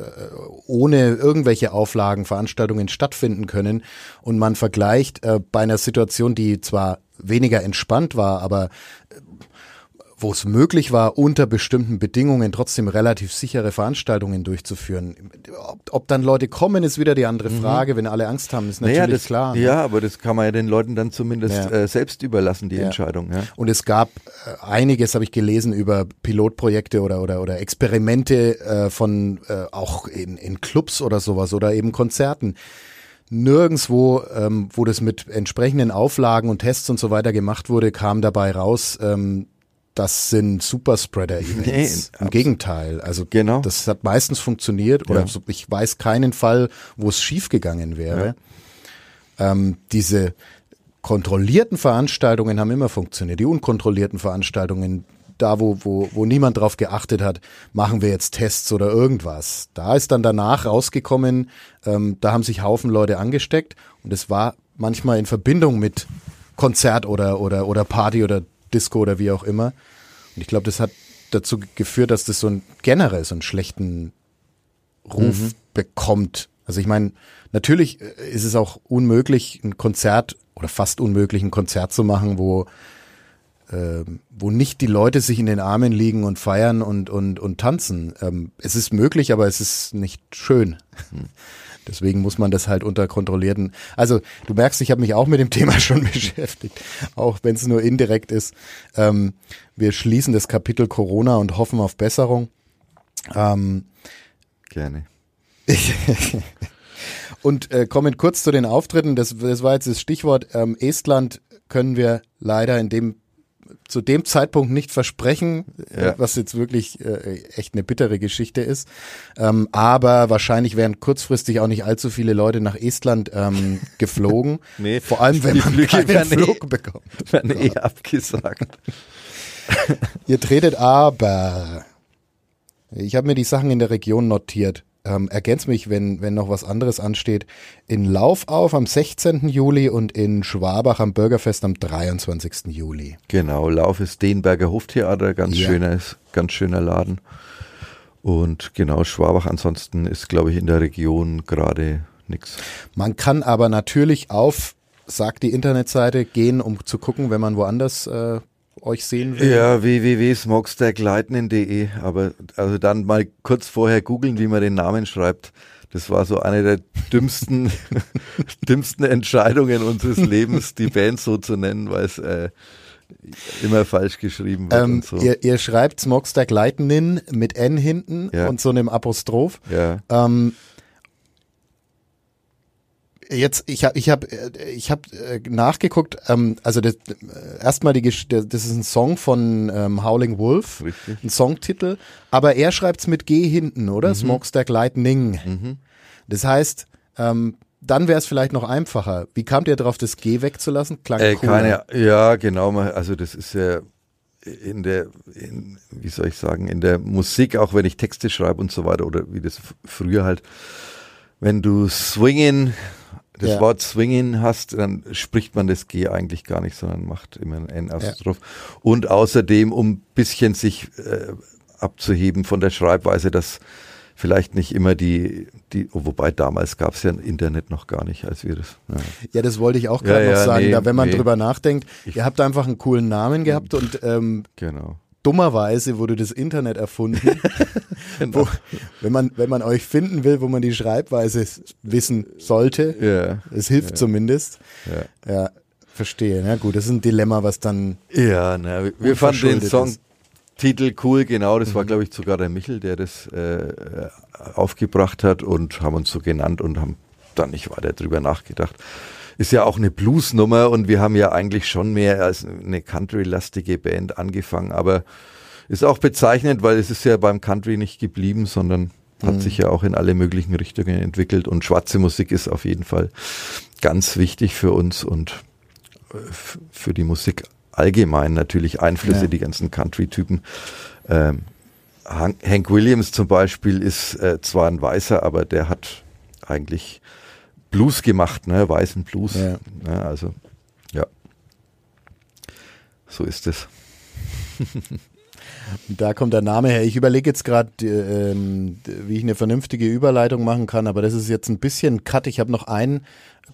ohne irgendwelche Auflagen Veranstaltungen stattfinden können und man vergleicht äh, bei einer Situation, die zwar weniger entspannt war, aber wo es möglich war, unter bestimmten Bedingungen trotzdem relativ sichere Veranstaltungen durchzuführen. Ob, ob dann Leute kommen, ist wieder die andere Frage. Wenn alle Angst haben, ist natürlich Mhm. naja, das, klar. ne? Ja, aber das kann man ja den Leuten dann zumindest Ja. äh, selbst überlassen, die Ja. Entscheidung. Ja. Und es gab äh, einiges, habe ich gelesen, über Pilotprojekte oder oder oder Experimente äh, von äh, auch in, in Clubs oder sowas oder eben Konzerten. Nirgendwo, ähm, wo das mit entsprechenden Auflagen und Tests und so weiter gemacht wurde, kam dabei raus, ähm, das sind Superspreader-Events. Nee, Im Gegenteil. Also Genau. das hat meistens funktioniert oder Ja. ich weiß keinen Fall, wo es schiefgegangen wäre. Ähm, diese kontrollierten Veranstaltungen haben immer funktioniert. Die unkontrollierten Veranstaltungen, da wo, wo, wo niemand drauf geachtet hat, machen wir jetzt Tests oder irgendwas. Da ist dann danach rausgekommen, ähm, da haben sich Haufen Leute angesteckt und es war manchmal in Verbindung mit Konzert oder, oder, oder Party oder Disco oder wie auch immer. Und ich glaube, das hat dazu geführt, dass das so ein generell so einen schlechten Ruf bekommt. Also ich meine, natürlich äh, ist es auch unmöglich, ein Konzert oder fast unmöglich, ein Konzert zu machen, wo ähm, wo nicht die Leute sich in den Armen liegen und feiern und, und, und tanzen. Ähm, es ist möglich, aber es ist nicht schön. Hm. Deswegen muss man das halt unter kontrollierten. Also du merkst, ich habe mich auch mit dem *laughs* Thema schon beschäftigt, auch wenn es nur indirekt ist. Ähm, wir schließen das Kapitel Corona und hoffen auf Besserung. Ähm, Gerne. *laughs* und äh, kommen kurz zu den Auftritten. Das, das war jetzt das Stichwort. Ähm, Estland können wir leider in dem zu dem Zeitpunkt nicht versprechen, äh, ja. was jetzt wirklich äh, echt eine bittere Geschichte ist. Ähm, aber wahrscheinlich wären kurzfristig auch nicht allzu viele Leute nach Estland ähm, *laughs* geflogen. nee, Vor allem, wenn man Flüge keinen Flug eh, bekommt. Werden eh *laughs* abgesagt. Ihr tretet aber. Ich habe mir die Sachen in der Region notiert ähm, ergänz mich, wenn, wenn noch was anderes ansteht, in Lauf auf am 16. Juli und in Schwabach am Bürgerfest am 23. Juli. Genau, Lauf ist Denberger Hoftheater, ganz ja. schöner, ganz schöner Laden. Und genau, Schwabach ansonsten ist, glaube ich, in der Region gerade nichts. Man kann aber natürlich auf, sagt die Internetseite, gehen, um zu gucken, wenn man woanders äh, euch sehen will? Ja, www.smokestacklightning.de. Aber also dann mal kurz vorher googeln, wie man den Namen schreibt. Das war so eine der dümmsten, *laughs* dümmsten Entscheidungen unseres Lebens, die Band so zu nennen, weil es äh, immer falsch geschrieben wird. Ähm, und so. ihr, ihr schreibt Smokestack Lightning mit N hinten ja. und so einem Apostroph. Ja. Ähm, Jetzt, ich habe ich hab, ich hab äh, nachgeguckt, ähm, also das, äh, erstmal die das ist ein Song von ähm, Howling Wolf, Richtig. ein Songtitel, aber er schreibt's mit G hinten, oder? Mhm. Smokestack Lightning. Mhm. Das heißt, ähm, dann wäre es vielleicht noch einfacher. Wie kamt ihr darauf, das G wegzulassen? Klang äh, keine, Ja, genau. Also das ist ja in der, in, wie soll ich sagen, in der Musik, auch wenn ich Texte schreibe und so weiter, oder wie das früher halt, wenn du swingen das ja. Wort swingen hast, dann spricht man das G eigentlich gar nicht, sondern macht immer ein N Apostroph. Ja. Und außerdem, um ein bisschen sich äh, abzuheben von der Schreibweise, dass vielleicht nicht immer die, die oh, wobei damals gab es ja Internet noch gar nicht, als wir das. Ja, ja das wollte ich auch gerade ja, noch sagen. Nee, da, wenn man nee. drüber nachdenkt, ich, ihr habt einfach einen coolen Namen gehabt und ähm, genau dummerweise wurde das Internet erfunden. *laughs* genau. wo, wenn, man, wenn man euch finden will, wo man die Schreibweise wissen sollte, ja. es hilft ja. zumindest. Ja. ja. verstehe. Ja gut, das ist ein Dilemma, was dann. Ja, na, wir, fanden den Songtitel cool, genau. Das mhm. war, glaube ich, sogar der Michel, der das äh, aufgebracht hat und haben uns so genannt und haben dann nicht weiter drüber nachgedacht ist ja auch eine Bluesnummer und wir haben ja eigentlich schon mehr als eine Country-lastige Band angefangen, aber ist auch bezeichnend, weil es ist ja beim Country nicht geblieben, sondern hat mhm. sich ja auch in alle möglichen Richtungen entwickelt und schwarze Musik ist auf jeden Fall ganz wichtig für uns und äh, für die Musik allgemein natürlich Einflüsse, ja. die ganzen Country-Typen. Ähm, Hank Williams zum Beispiel ist äh, zwar ein Weißer, aber der hat eigentlich Blues gemacht, ne? weißen Blues. Ja. ja also, ja. So ist es. *laughs* Da kommt der Name her. Ich überlege jetzt gerade, ähm, wie ich eine vernünftige Überleitung machen kann, aber das ist jetzt ein bisschen Cut. Ich habe noch ein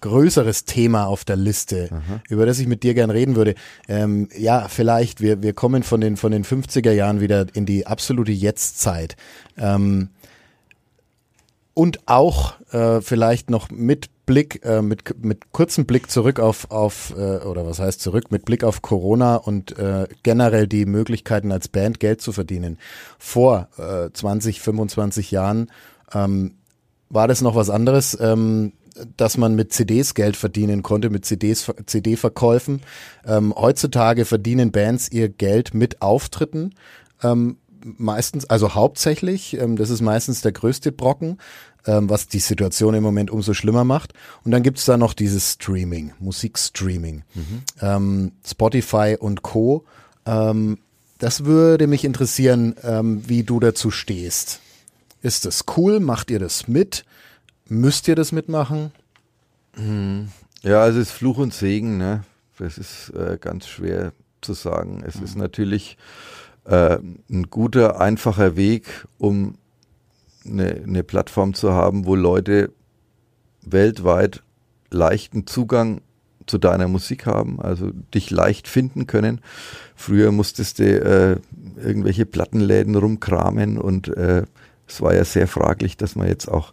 größeres Thema auf der Liste, Aha. über das ich mit dir gern reden würde. Ähm, ja, vielleicht, wir, wir kommen von den, von den 50er Jahren wieder in die absolute Jetztzeit. Ähm, und auch äh, vielleicht noch mit Blick, äh, mit, mit kurzem Blick zurück auf, auf äh, oder was heißt zurück, mit Blick auf Corona und äh, generell die Möglichkeiten als Band Geld zu verdienen. Vor äh, 20, 25 Jahren ähm, war das noch was anderes, ähm, dass man mit CDs Geld verdienen konnte, mit CDs, CD-Verkäufen. Ähm, heutzutage verdienen Bands ihr Geld mit Auftritten. Ähm, meistens, also hauptsächlich, ähm, das ist meistens der größte Brocken, ähm, was die Situation im Moment umso schlimmer macht. Und dann gibt's da noch dieses Streaming, Musikstreaming, mhm. ähm, Spotify und Co. Ähm, das würde mich interessieren, ähm, wie du dazu stehst. Ist das cool? Macht ihr das mit? Müsst ihr das mitmachen? Mhm. Ja, es ist Fluch und Segen, ne? Das ist äh, ganz schwer zu sagen. Es mhm. ist natürlich äh, ein guter, einfacher Weg, um eine, eine Plattform zu haben, wo Leute weltweit leichten Zugang zu deiner Musik haben, also dich leicht finden können. Früher musstest du äh, irgendwelche Plattenläden rumkramen und äh, es war ja sehr fraglich, dass man jetzt auch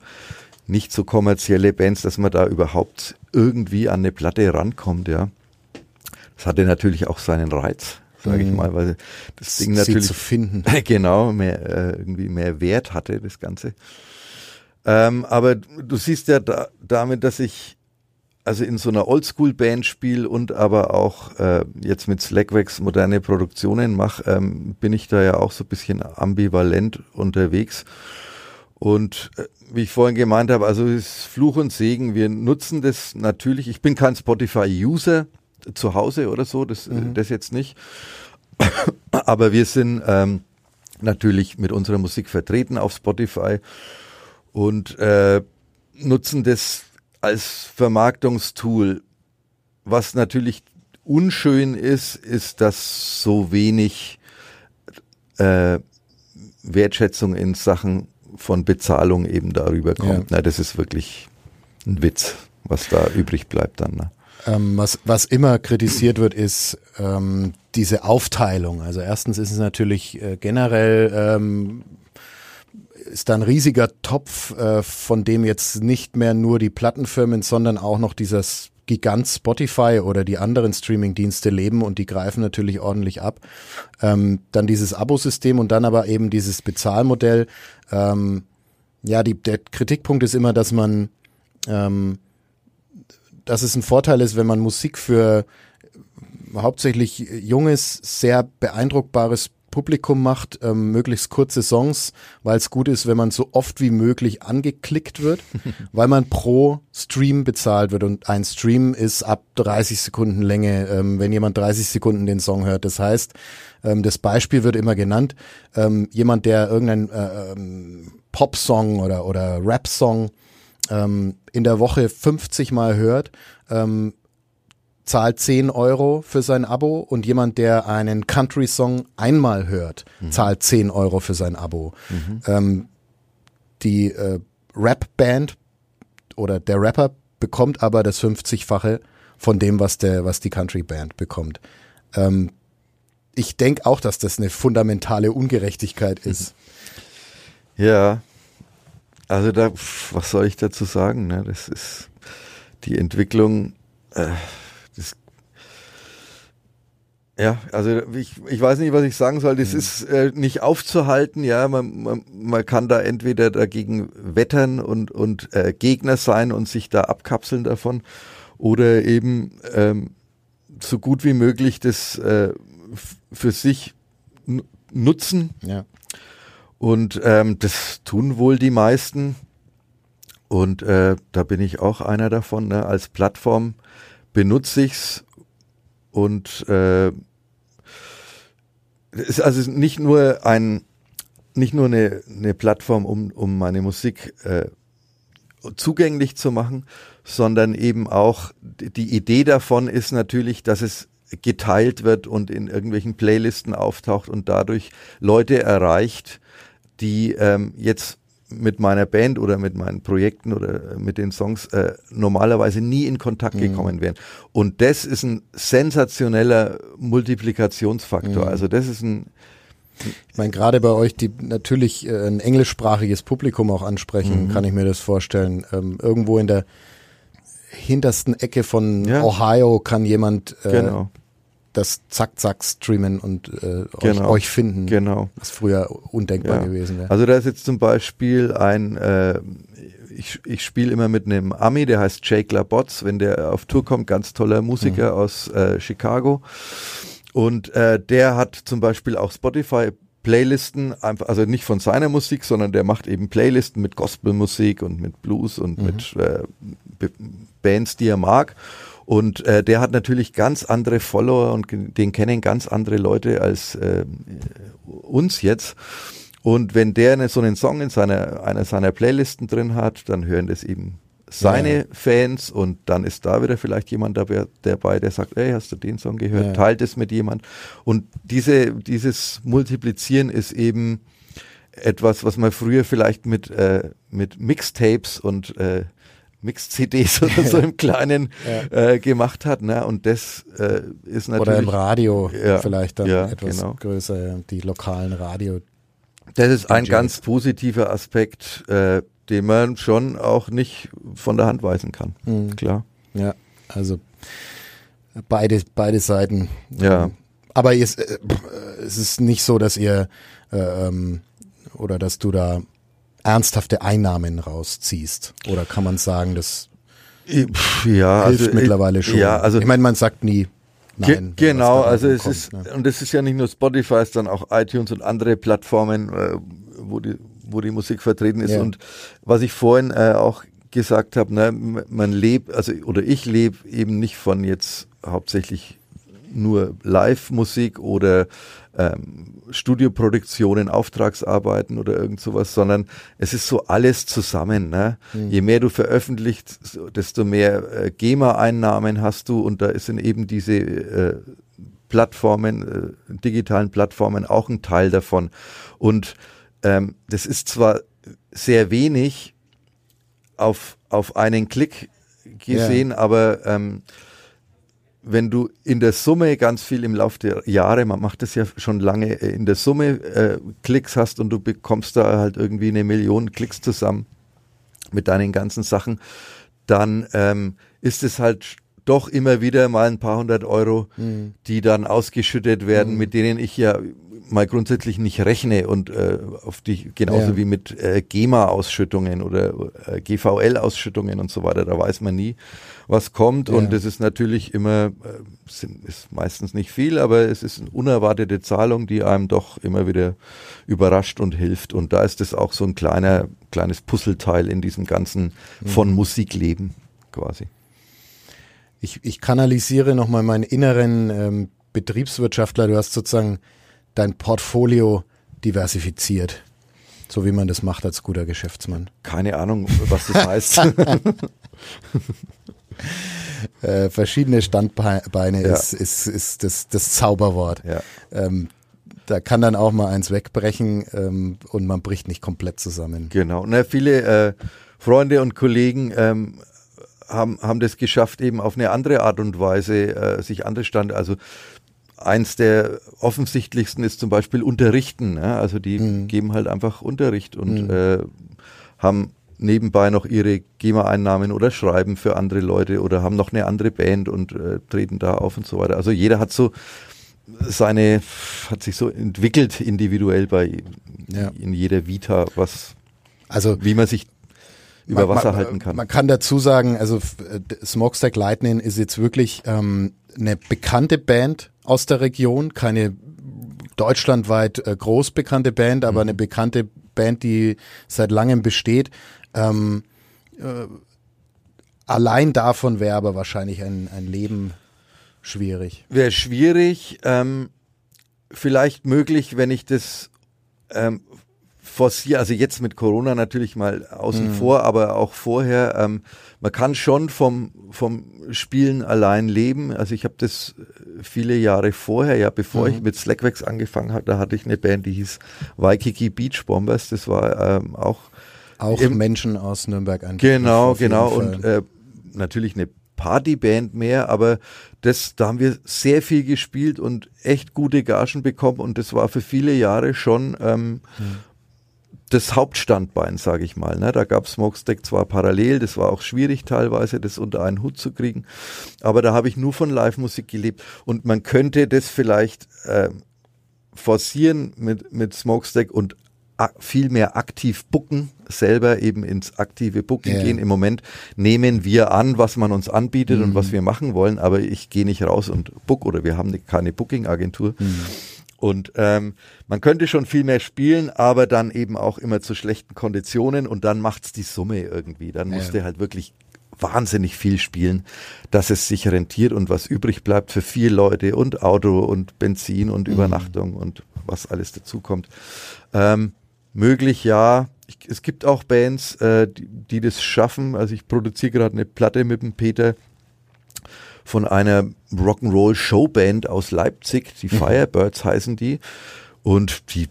nicht so kommerzielle Bands, dass man da überhaupt irgendwie an eine Platte rankommt, ja. Das hatte natürlich auch seinen Reiz, sage ich mhm. mal, weil das Ding natürlich zu finden. *laughs* genau mehr äh, irgendwie mehr Wert hatte, das Ganze. Ähm, aber du siehst ja da, damit, dass ich also in so einer Oldschool-Band spiele und aber auch äh, jetzt mit Slackwax moderne Produktionen mache, ähm, bin ich da ja auch so ein bisschen ambivalent unterwegs. Und äh, wie ich vorhin gemeint habe, also ist Fluch und Segen. Wir nutzen das natürlich. Ich bin kein Spotify-User zu Hause oder so, das, äh, mhm. das jetzt nicht. *coughs* aber wir sind ähm, natürlich mit unserer Musik vertreten auf Spotify und äh, nutzen das als Vermarktungstool. Was natürlich unschön ist, ist, dass so wenig äh, Wertschätzung in Sachen von Bezahlung eben darüber kommt. Ja. Na, das ist wirklich ein Witz, was da übrig bleibt dann. Ne? Ähm, was, was immer kritisiert wird, ist ähm, diese Aufteilung. Also erstens ist es natürlich äh, generell ähm, ist da ein riesiger Topf, äh, von dem jetzt nicht mehr nur die Plattenfirmen, sondern auch noch dieses Gigant Spotify oder die anderen Streaming-Dienste leben und die greifen natürlich ordentlich ab. Ähm, dann dieses Abosystem und dann aber eben dieses Bezahlmodell. Ähm, ja, die, der Kritikpunkt ist immer, dass man, ähm, dass es ein Vorteil ist, wenn man Musik für hauptsächlich junges, sehr beeindruckbares Publikum macht, ähm, möglichst kurze Songs, weil es gut ist, wenn man so oft wie möglich angeklickt wird, *laughs* weil man pro Stream bezahlt wird und ein Stream ist ab 30 Sekunden Länge, ähm, wenn jemand 30 Sekunden den Song hört. Das heißt, ähm, das Beispiel wird immer genannt, ähm, jemand, der irgendeinen äh, ähm, Pop-Song oder, oder Rap-Song ähm, in der Woche 50 Mal hört, ähm, zahlt 10 Euro für sein Abo und jemand, der einen Country-Song einmal hört, mhm. zahlt 10 Euro für sein Abo. Mhm. Ähm, die äh, Rap-Band oder der Rapper bekommt aber das 50-fache von dem, was der, was die Country-Band bekommt. Ähm, ich denke auch, dass das eine fundamentale Ungerechtigkeit ist. Ja, also da, was soll ich dazu sagen? Ne? Das ist die Entwicklung. Äh, ja, also ich, ich weiß nicht, was ich sagen soll. Das mhm. ist äh, nicht aufzuhalten. Ja, man, man, man kann da entweder dagegen wettern und, und äh, Gegner sein und sich da abkapseln davon oder eben ähm, so gut wie möglich das äh, für sich nutzen. Ja. Und ähm, das tun wohl die meisten. Und äh, da bin ich auch einer davon. Ne? Als Plattform benutze ich's und äh, ist also nicht nur ein, nicht nur eine, eine Plattform, um, um meine Musik äh, zugänglich zu machen, sondern eben auch die Idee davon ist natürlich, dass es geteilt wird und in irgendwelchen Playlisten auftaucht und dadurch Leute erreicht, die ähm, jetzt mit meiner Band oder mit meinen Projekten oder mit den Songs äh, normalerweise nie in Kontakt mhm. gekommen wären. Und das ist ein sensationeller Multiplikationsfaktor. Mhm. Also das ist ein ich meine, gerade bei euch, die natürlich äh, ein englischsprachiges Publikum auch ansprechen, mhm. kann ich mir das vorstellen. Ähm, irgendwo in der hintersten Ecke von ja. Ohio kann jemand äh, genau das Zack-Zack streamen und äh, genau. euch, euch, finden. Genau. Was früher undenkbar ja. gewesen wäre. Also da ist jetzt zum Beispiel ein, äh, ich, ich spiele immer mit einem Ami, der heißt Jake LaBotz, wenn der auf Tour kommt, ganz toller Musiker mhm. aus äh, Chicago. Und äh, der hat zum Beispiel auch Spotify Playlisten, also nicht von seiner Musik, sondern der macht eben Playlisten mit Gospelmusik und mit Blues und mhm. mit äh, Bands, die er mag. Und äh, der hat natürlich ganz andere Follower und den kennen ganz andere Leute als äh, uns jetzt. Und wenn der eine, so einen Song in seiner, einer seiner Playlisten drin hat, dann hören das eben seine ja. Fans und dann ist da wieder vielleicht jemand dabei, dabei, der sagt, ey, hast du den Song gehört? Ja. Teilt es mit jemand. Und diese, dieses Multiplizieren ist eben etwas, was man früher vielleicht mit, äh, mit Mixtapes und äh, Mix-CDs oder so *laughs* im Kleinen ja. äh, gemacht hat. Ne? Und das äh, ist natürlich. Oder im Radio ja, vielleicht dann ja, etwas genau. größer, die lokalen Radio. Das ist ein ganz positiver Aspekt, äh, den man schon auch nicht von der Hand weisen kann. Mhm. Klar. Ja, also beide, beide Seiten. Ja. Aber es, äh, es ist nicht so, dass ihr äh, ähm, oder dass du da ernsthafte Einnahmen rausziehst? Oder kann man sagen, das ja, hilft also, mittlerweile schon? Ja, also ich meine, man sagt nie. Nein, genau, also es kommt, ist, ne? und es ist ja nicht nur Spotify, es ist dann auch iTunes und andere Plattformen, äh, wo die, wo die Musik vertreten ist. Ja. Und was ich vorhin äh, auch gesagt habe, ne, man lebt, also oder ich lebe eben nicht von jetzt hauptsächlich nur Live-Musik oder ähm, Studioproduktionen, Auftragsarbeiten oder irgend sowas, sondern es ist so alles zusammen. Ne? Mhm. Je mehr du veröffentlicht, desto mehr äh, GEMA-Einnahmen hast du und da sind eben diese äh, Plattformen, äh, digitalen Plattformen auch ein Teil davon. Und ähm, das ist zwar sehr wenig auf, auf einen Klick gesehen, ja. aber ähm, wenn du in der Summe ganz viel im Laufe der Jahre, man macht das ja schon lange, äh, in der Summe äh, Klicks hast und du bekommst da halt irgendwie eine Million Klicks zusammen mit deinen ganzen Sachen, dann ähm, ist es halt doch immer wieder mal ein paar hundert Euro, mhm. die dann ausgeschüttet werden, mhm. mit denen ich ja mal grundsätzlich nicht rechne und äh, auf die genauso ja. wie mit äh, GEMA-Ausschüttungen oder äh, GVL-Ausschüttungen und so weiter, da weiß man nie, was kommt ja. und es ist natürlich immer, äh, sind, ist meistens nicht viel, aber es ist eine unerwartete Zahlung, die einem doch immer wieder überrascht und hilft und da ist es auch so ein kleiner, kleines Puzzleteil in diesem ganzen mhm. von Musikleben quasi. Ich, ich kanalisiere nochmal meinen inneren ähm, Betriebswirtschaftler, du hast sozusagen dein Portfolio diversifiziert. So wie man das macht als guter Geschäftsmann. Keine Ahnung, was das heißt. *laughs* äh, verschiedene Standbeine ja. ist, ist, ist das, das Zauberwort. Ja. Ähm, da kann dann auch mal eins wegbrechen ähm, und man bricht nicht komplett zusammen. Genau. Na, viele äh, Freunde und Kollegen ähm, haben, haben das geschafft, eben auf eine andere Art und Weise äh, sich andere Stand, also eins der offensichtlichsten ist zum Beispiel Unterrichten. Ne? Also die mhm. geben halt einfach Unterricht und mhm. äh, haben nebenbei noch ihre GEMA-Einnahmen oder schreiben für andere Leute oder haben noch eine andere Band und äh, treten da auf und so weiter. Also jeder hat so seine, hat sich so entwickelt individuell bei ja. in jeder Vita, was also wie man sich über man, Wasser man, halten kann. Man kann dazu sagen, also äh, Smokestack Lightning ist jetzt wirklich ähm, eine bekannte Band aus der Region, keine deutschlandweit äh, groß bekannte Band, aber mhm. eine bekannte Band, die seit langem besteht. Ähm, äh, allein davon wäre aber wahrscheinlich ein, ein Leben schwierig. Wäre schwierig, ähm, vielleicht möglich, wenn ich das ähm, forciere, also jetzt mit Corona natürlich mal außen mhm. vor, aber auch vorher, ähm, man kann schon vom, vom Spielen allein leben. Also ich habe das viele Jahre vorher, ja, bevor mhm. ich mit Slackwax angefangen habe, da hatte ich eine Band, die hieß Waikiki Beach Bombers. Das war ähm, auch auch im, Menschen aus Nürnberg ein Genau, genau und äh, natürlich eine Partyband mehr, aber das, da haben wir sehr viel gespielt und echt gute Gagen bekommen und das war für viele Jahre schon ähm, mhm das Hauptstandbein, sage ich mal. Ne? Da gab Smokestack zwar parallel, das war auch schwierig teilweise, das unter einen Hut zu kriegen, aber da habe ich nur von Live-Musik gelebt und man könnte das vielleicht äh, forcieren mit, mit Smokestack und viel mehr aktiv booken, selber eben ins aktive Booking ja. gehen. Im Moment nehmen wir an, was man uns anbietet mhm. und was wir machen wollen, aber ich gehe nicht raus und book oder wir haben keine Booking-Agentur. Mhm. Und ähm, man könnte schon viel mehr spielen, aber dann eben auch immer zu schlechten Konditionen und dann macht's die Summe irgendwie. Dann ja. musst du halt wirklich wahnsinnig viel spielen, dass es sich rentiert und was übrig bleibt für vier Leute und Auto und Benzin und mhm. Übernachtung und was alles dazukommt. Ähm, möglich ja. Ich, es gibt auch Bands, äh, die, die das schaffen. Also ich produziere gerade eine Platte mit dem Peter von einer Rock'n'Roll Showband aus Leipzig, die mhm. Firebirds heißen die. Und die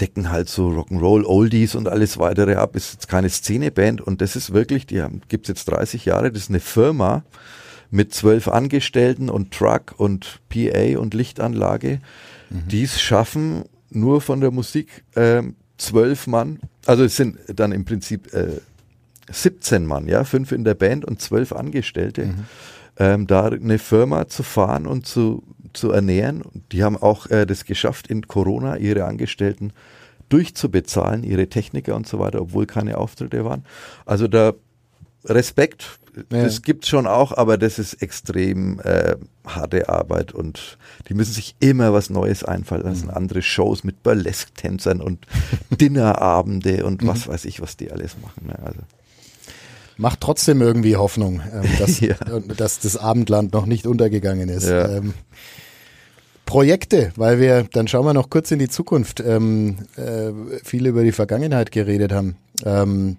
decken halt so Rock'n'Roll, Oldies und alles weitere ab. Ist jetzt keine Szeneband und das ist wirklich, die haben, gibt's jetzt 30 Jahre, das ist eine Firma mit zwölf Angestellten und Truck und PA und Lichtanlage, mhm. die es schaffen, nur von der Musik äh, zwölf Mann, also es sind dann im Prinzip äh, 17 Mann, ja, fünf in der Band und zwölf Angestellte, mhm. Ähm, da eine Firma zu fahren und zu zu ernähren. Die haben auch äh, das geschafft, in Corona ihre Angestellten durchzubezahlen, ihre Techniker und so weiter, obwohl keine Auftritte waren. Also da Respekt, ja. das gibt's schon auch, aber das ist extrem äh, harte Arbeit und die müssen sich immer was Neues einfallen lassen. Mhm. Andere Shows mit Burlesque-Tänzern und *laughs* Dinnerabende und mhm. was weiß ich, was die alles machen. Ne? Also. Macht trotzdem irgendwie Hoffnung, ähm, *laughs* dass, ja. dass das Abendland noch nicht untergegangen ist. Ja. Ähm, Projekte, weil wir, dann schauen wir noch kurz in die Zukunft, ähm, äh, viel über die Vergangenheit geredet haben. Ähm,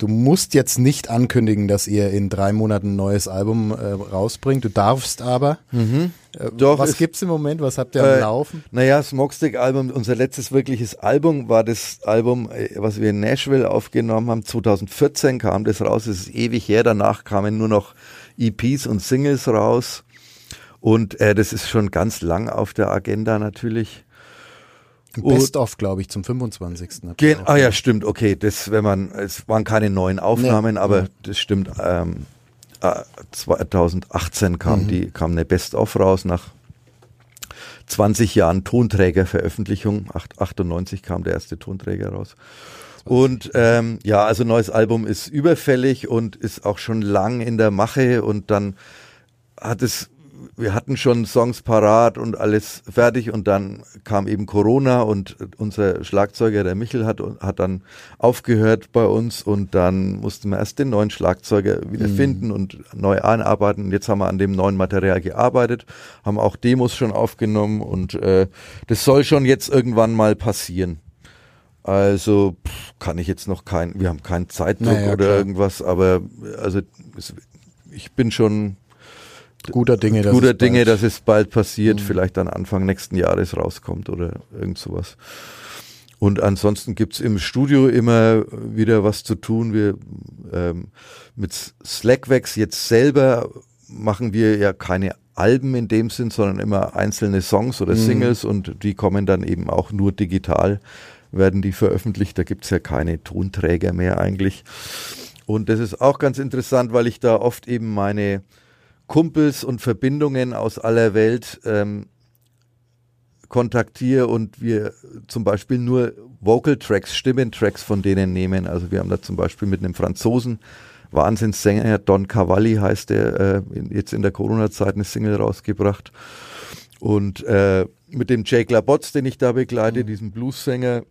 du musst jetzt nicht ankündigen, dass ihr in drei Monaten ein neues Album äh, rausbringt. Du darfst aber. Mhm. Äh, Doch, was gibt's im Moment? Was habt ihr am äh, Laufen? Naja, Smokestick Album, unser letztes wirkliches Album war das Album, äh, was wir in Nashville aufgenommen haben. 2014 kam das raus. Es ist ewig her. Danach kamen nur noch EPs und Singles raus. Und äh, das ist schon ganz lang auf der Agenda natürlich. Best-of, glaube ich, zum 25. Gen ah ja, stimmt, okay. Das, wenn man, es waren keine neuen Aufnahmen, nee. aber das stimmt. Ähm, 2018 kam mhm. die, kam eine Best-of raus nach 20 Jahren Tonträgerveröffentlichung. 98 kam der erste Tonträger raus. Und ähm, ja, also neues Album ist überfällig und ist auch schon lang in der Mache und dann hat es wir hatten schon Songs parat und alles fertig und dann kam eben Corona und unser Schlagzeuger, der Michel, hat, hat dann aufgehört bei uns und dann mussten wir erst den neuen Schlagzeuger wieder mhm. finden und neu anarbeiten. Jetzt haben wir an dem neuen Material gearbeitet, haben auch Demos schon aufgenommen und äh, das soll schon jetzt irgendwann mal passieren. Also pff, kann ich jetzt noch kein, wir haben keinen Zeitdruck naja, oder klar. irgendwas, aber also ich bin schon guter Dinge, dass, guter es, Dinge, bald, dass es bald passiert, mhm. vielleicht dann Anfang nächsten Jahres rauskommt oder irgend sowas. Und ansonsten gibt's im Studio immer wieder was zu tun. Wir ähm, mit Slackwax jetzt selber machen wir ja keine Alben in dem Sinn, sondern immer einzelne Songs oder mhm. Singles und die kommen dann eben auch nur digital, werden die veröffentlicht. Da gibt's ja keine Tonträger mehr eigentlich. Und das ist auch ganz interessant, weil ich da oft eben meine Kumpels und Verbindungen aus aller Welt ähm, kontaktiere und wir zum Beispiel nur Vocal Tracks, Stimmentracks von denen nehmen. Also wir haben da zum Beispiel mit einem Franzosen Wahnsinnssänger, Don Cavalli heißt der, äh, jetzt in der Corona-Zeit eine Single rausgebracht. Und äh, mit dem Jake Labotz, den ich da begleite, mhm. diesem Blues-Sänger,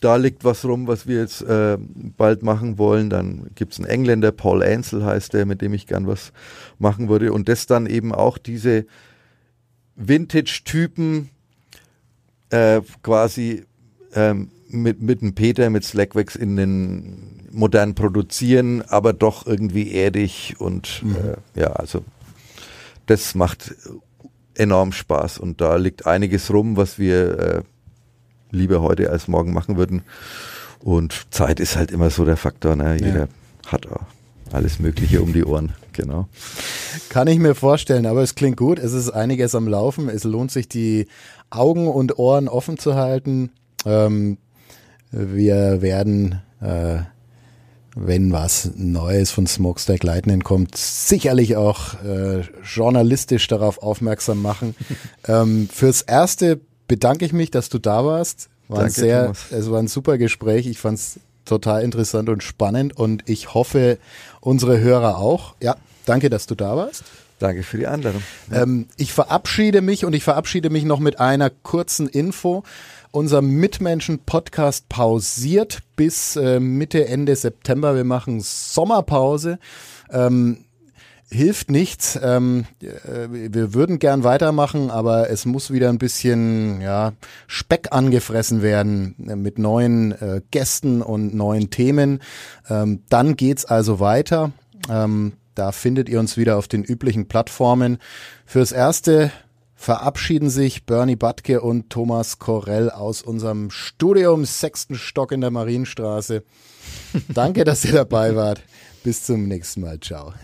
da liegt was rum, was wir jetzt äh, bald machen wollen. Dann gibt's einen Engländer, Paul Ansel heißt der, mit dem ich gern was machen würde. Und das dann eben auch diese Vintage-Typen äh, quasi ähm, mit, mit dem Peter, mit Slackwax in den modern produzieren, aber doch irgendwie erdig und mhm. äh, ja, also das macht enorm Spaß und da liegt einiges rum, was wir äh, lieber heute als morgen machen würden. Und Zeit ist halt immer so der Faktor. Ne? Jeder ja. hat alles Mögliche um die Ohren. Genau. Kann ich mir vorstellen, aber es klingt gut. Es ist einiges am Laufen. Es lohnt sich, die Augen und Ohren offen zu halten. Ähm, wir werden, äh, wenn was Neues von Smokestack Lightning kommt, sicherlich auch äh, journalistisch darauf aufmerksam machen. *laughs* ähm, fürs Erste bedanke ich mich, dass du da warst. War Danke, sehr, Thomas. es war ein super Gespräch. Ich fand es total interessant und spannend und ich hoffe, unsere Hörer auch. Ja, danke, dass du da warst. Danke für die Einladung. Ähm, ich verabschiede mich und ich verabschiede mich noch mit einer kurzen Info. Unser Mitmenschen-Podcast pausiert bis äh, Mitte, Ende September. Wir machen Sommerpause. Ähm, hilft nichts. Ähm, äh, wir würden gern weitermachen, aber es muss wieder ein bisschen ja, Speck angefressen werden mit neuen äh, Gästen und neuen Themen. Ähm, dann geht's also weiter. Ähm, da findet ihr uns wieder auf den üblichen Plattformen. Fürs Erste verabschieden sich Bernie Badke und Thomas Korell aus unserem Studio im sechsten Stock in der Marienstraße. Danke, dass ihr dabei wart. Bis zum nächsten Mal. Ciao.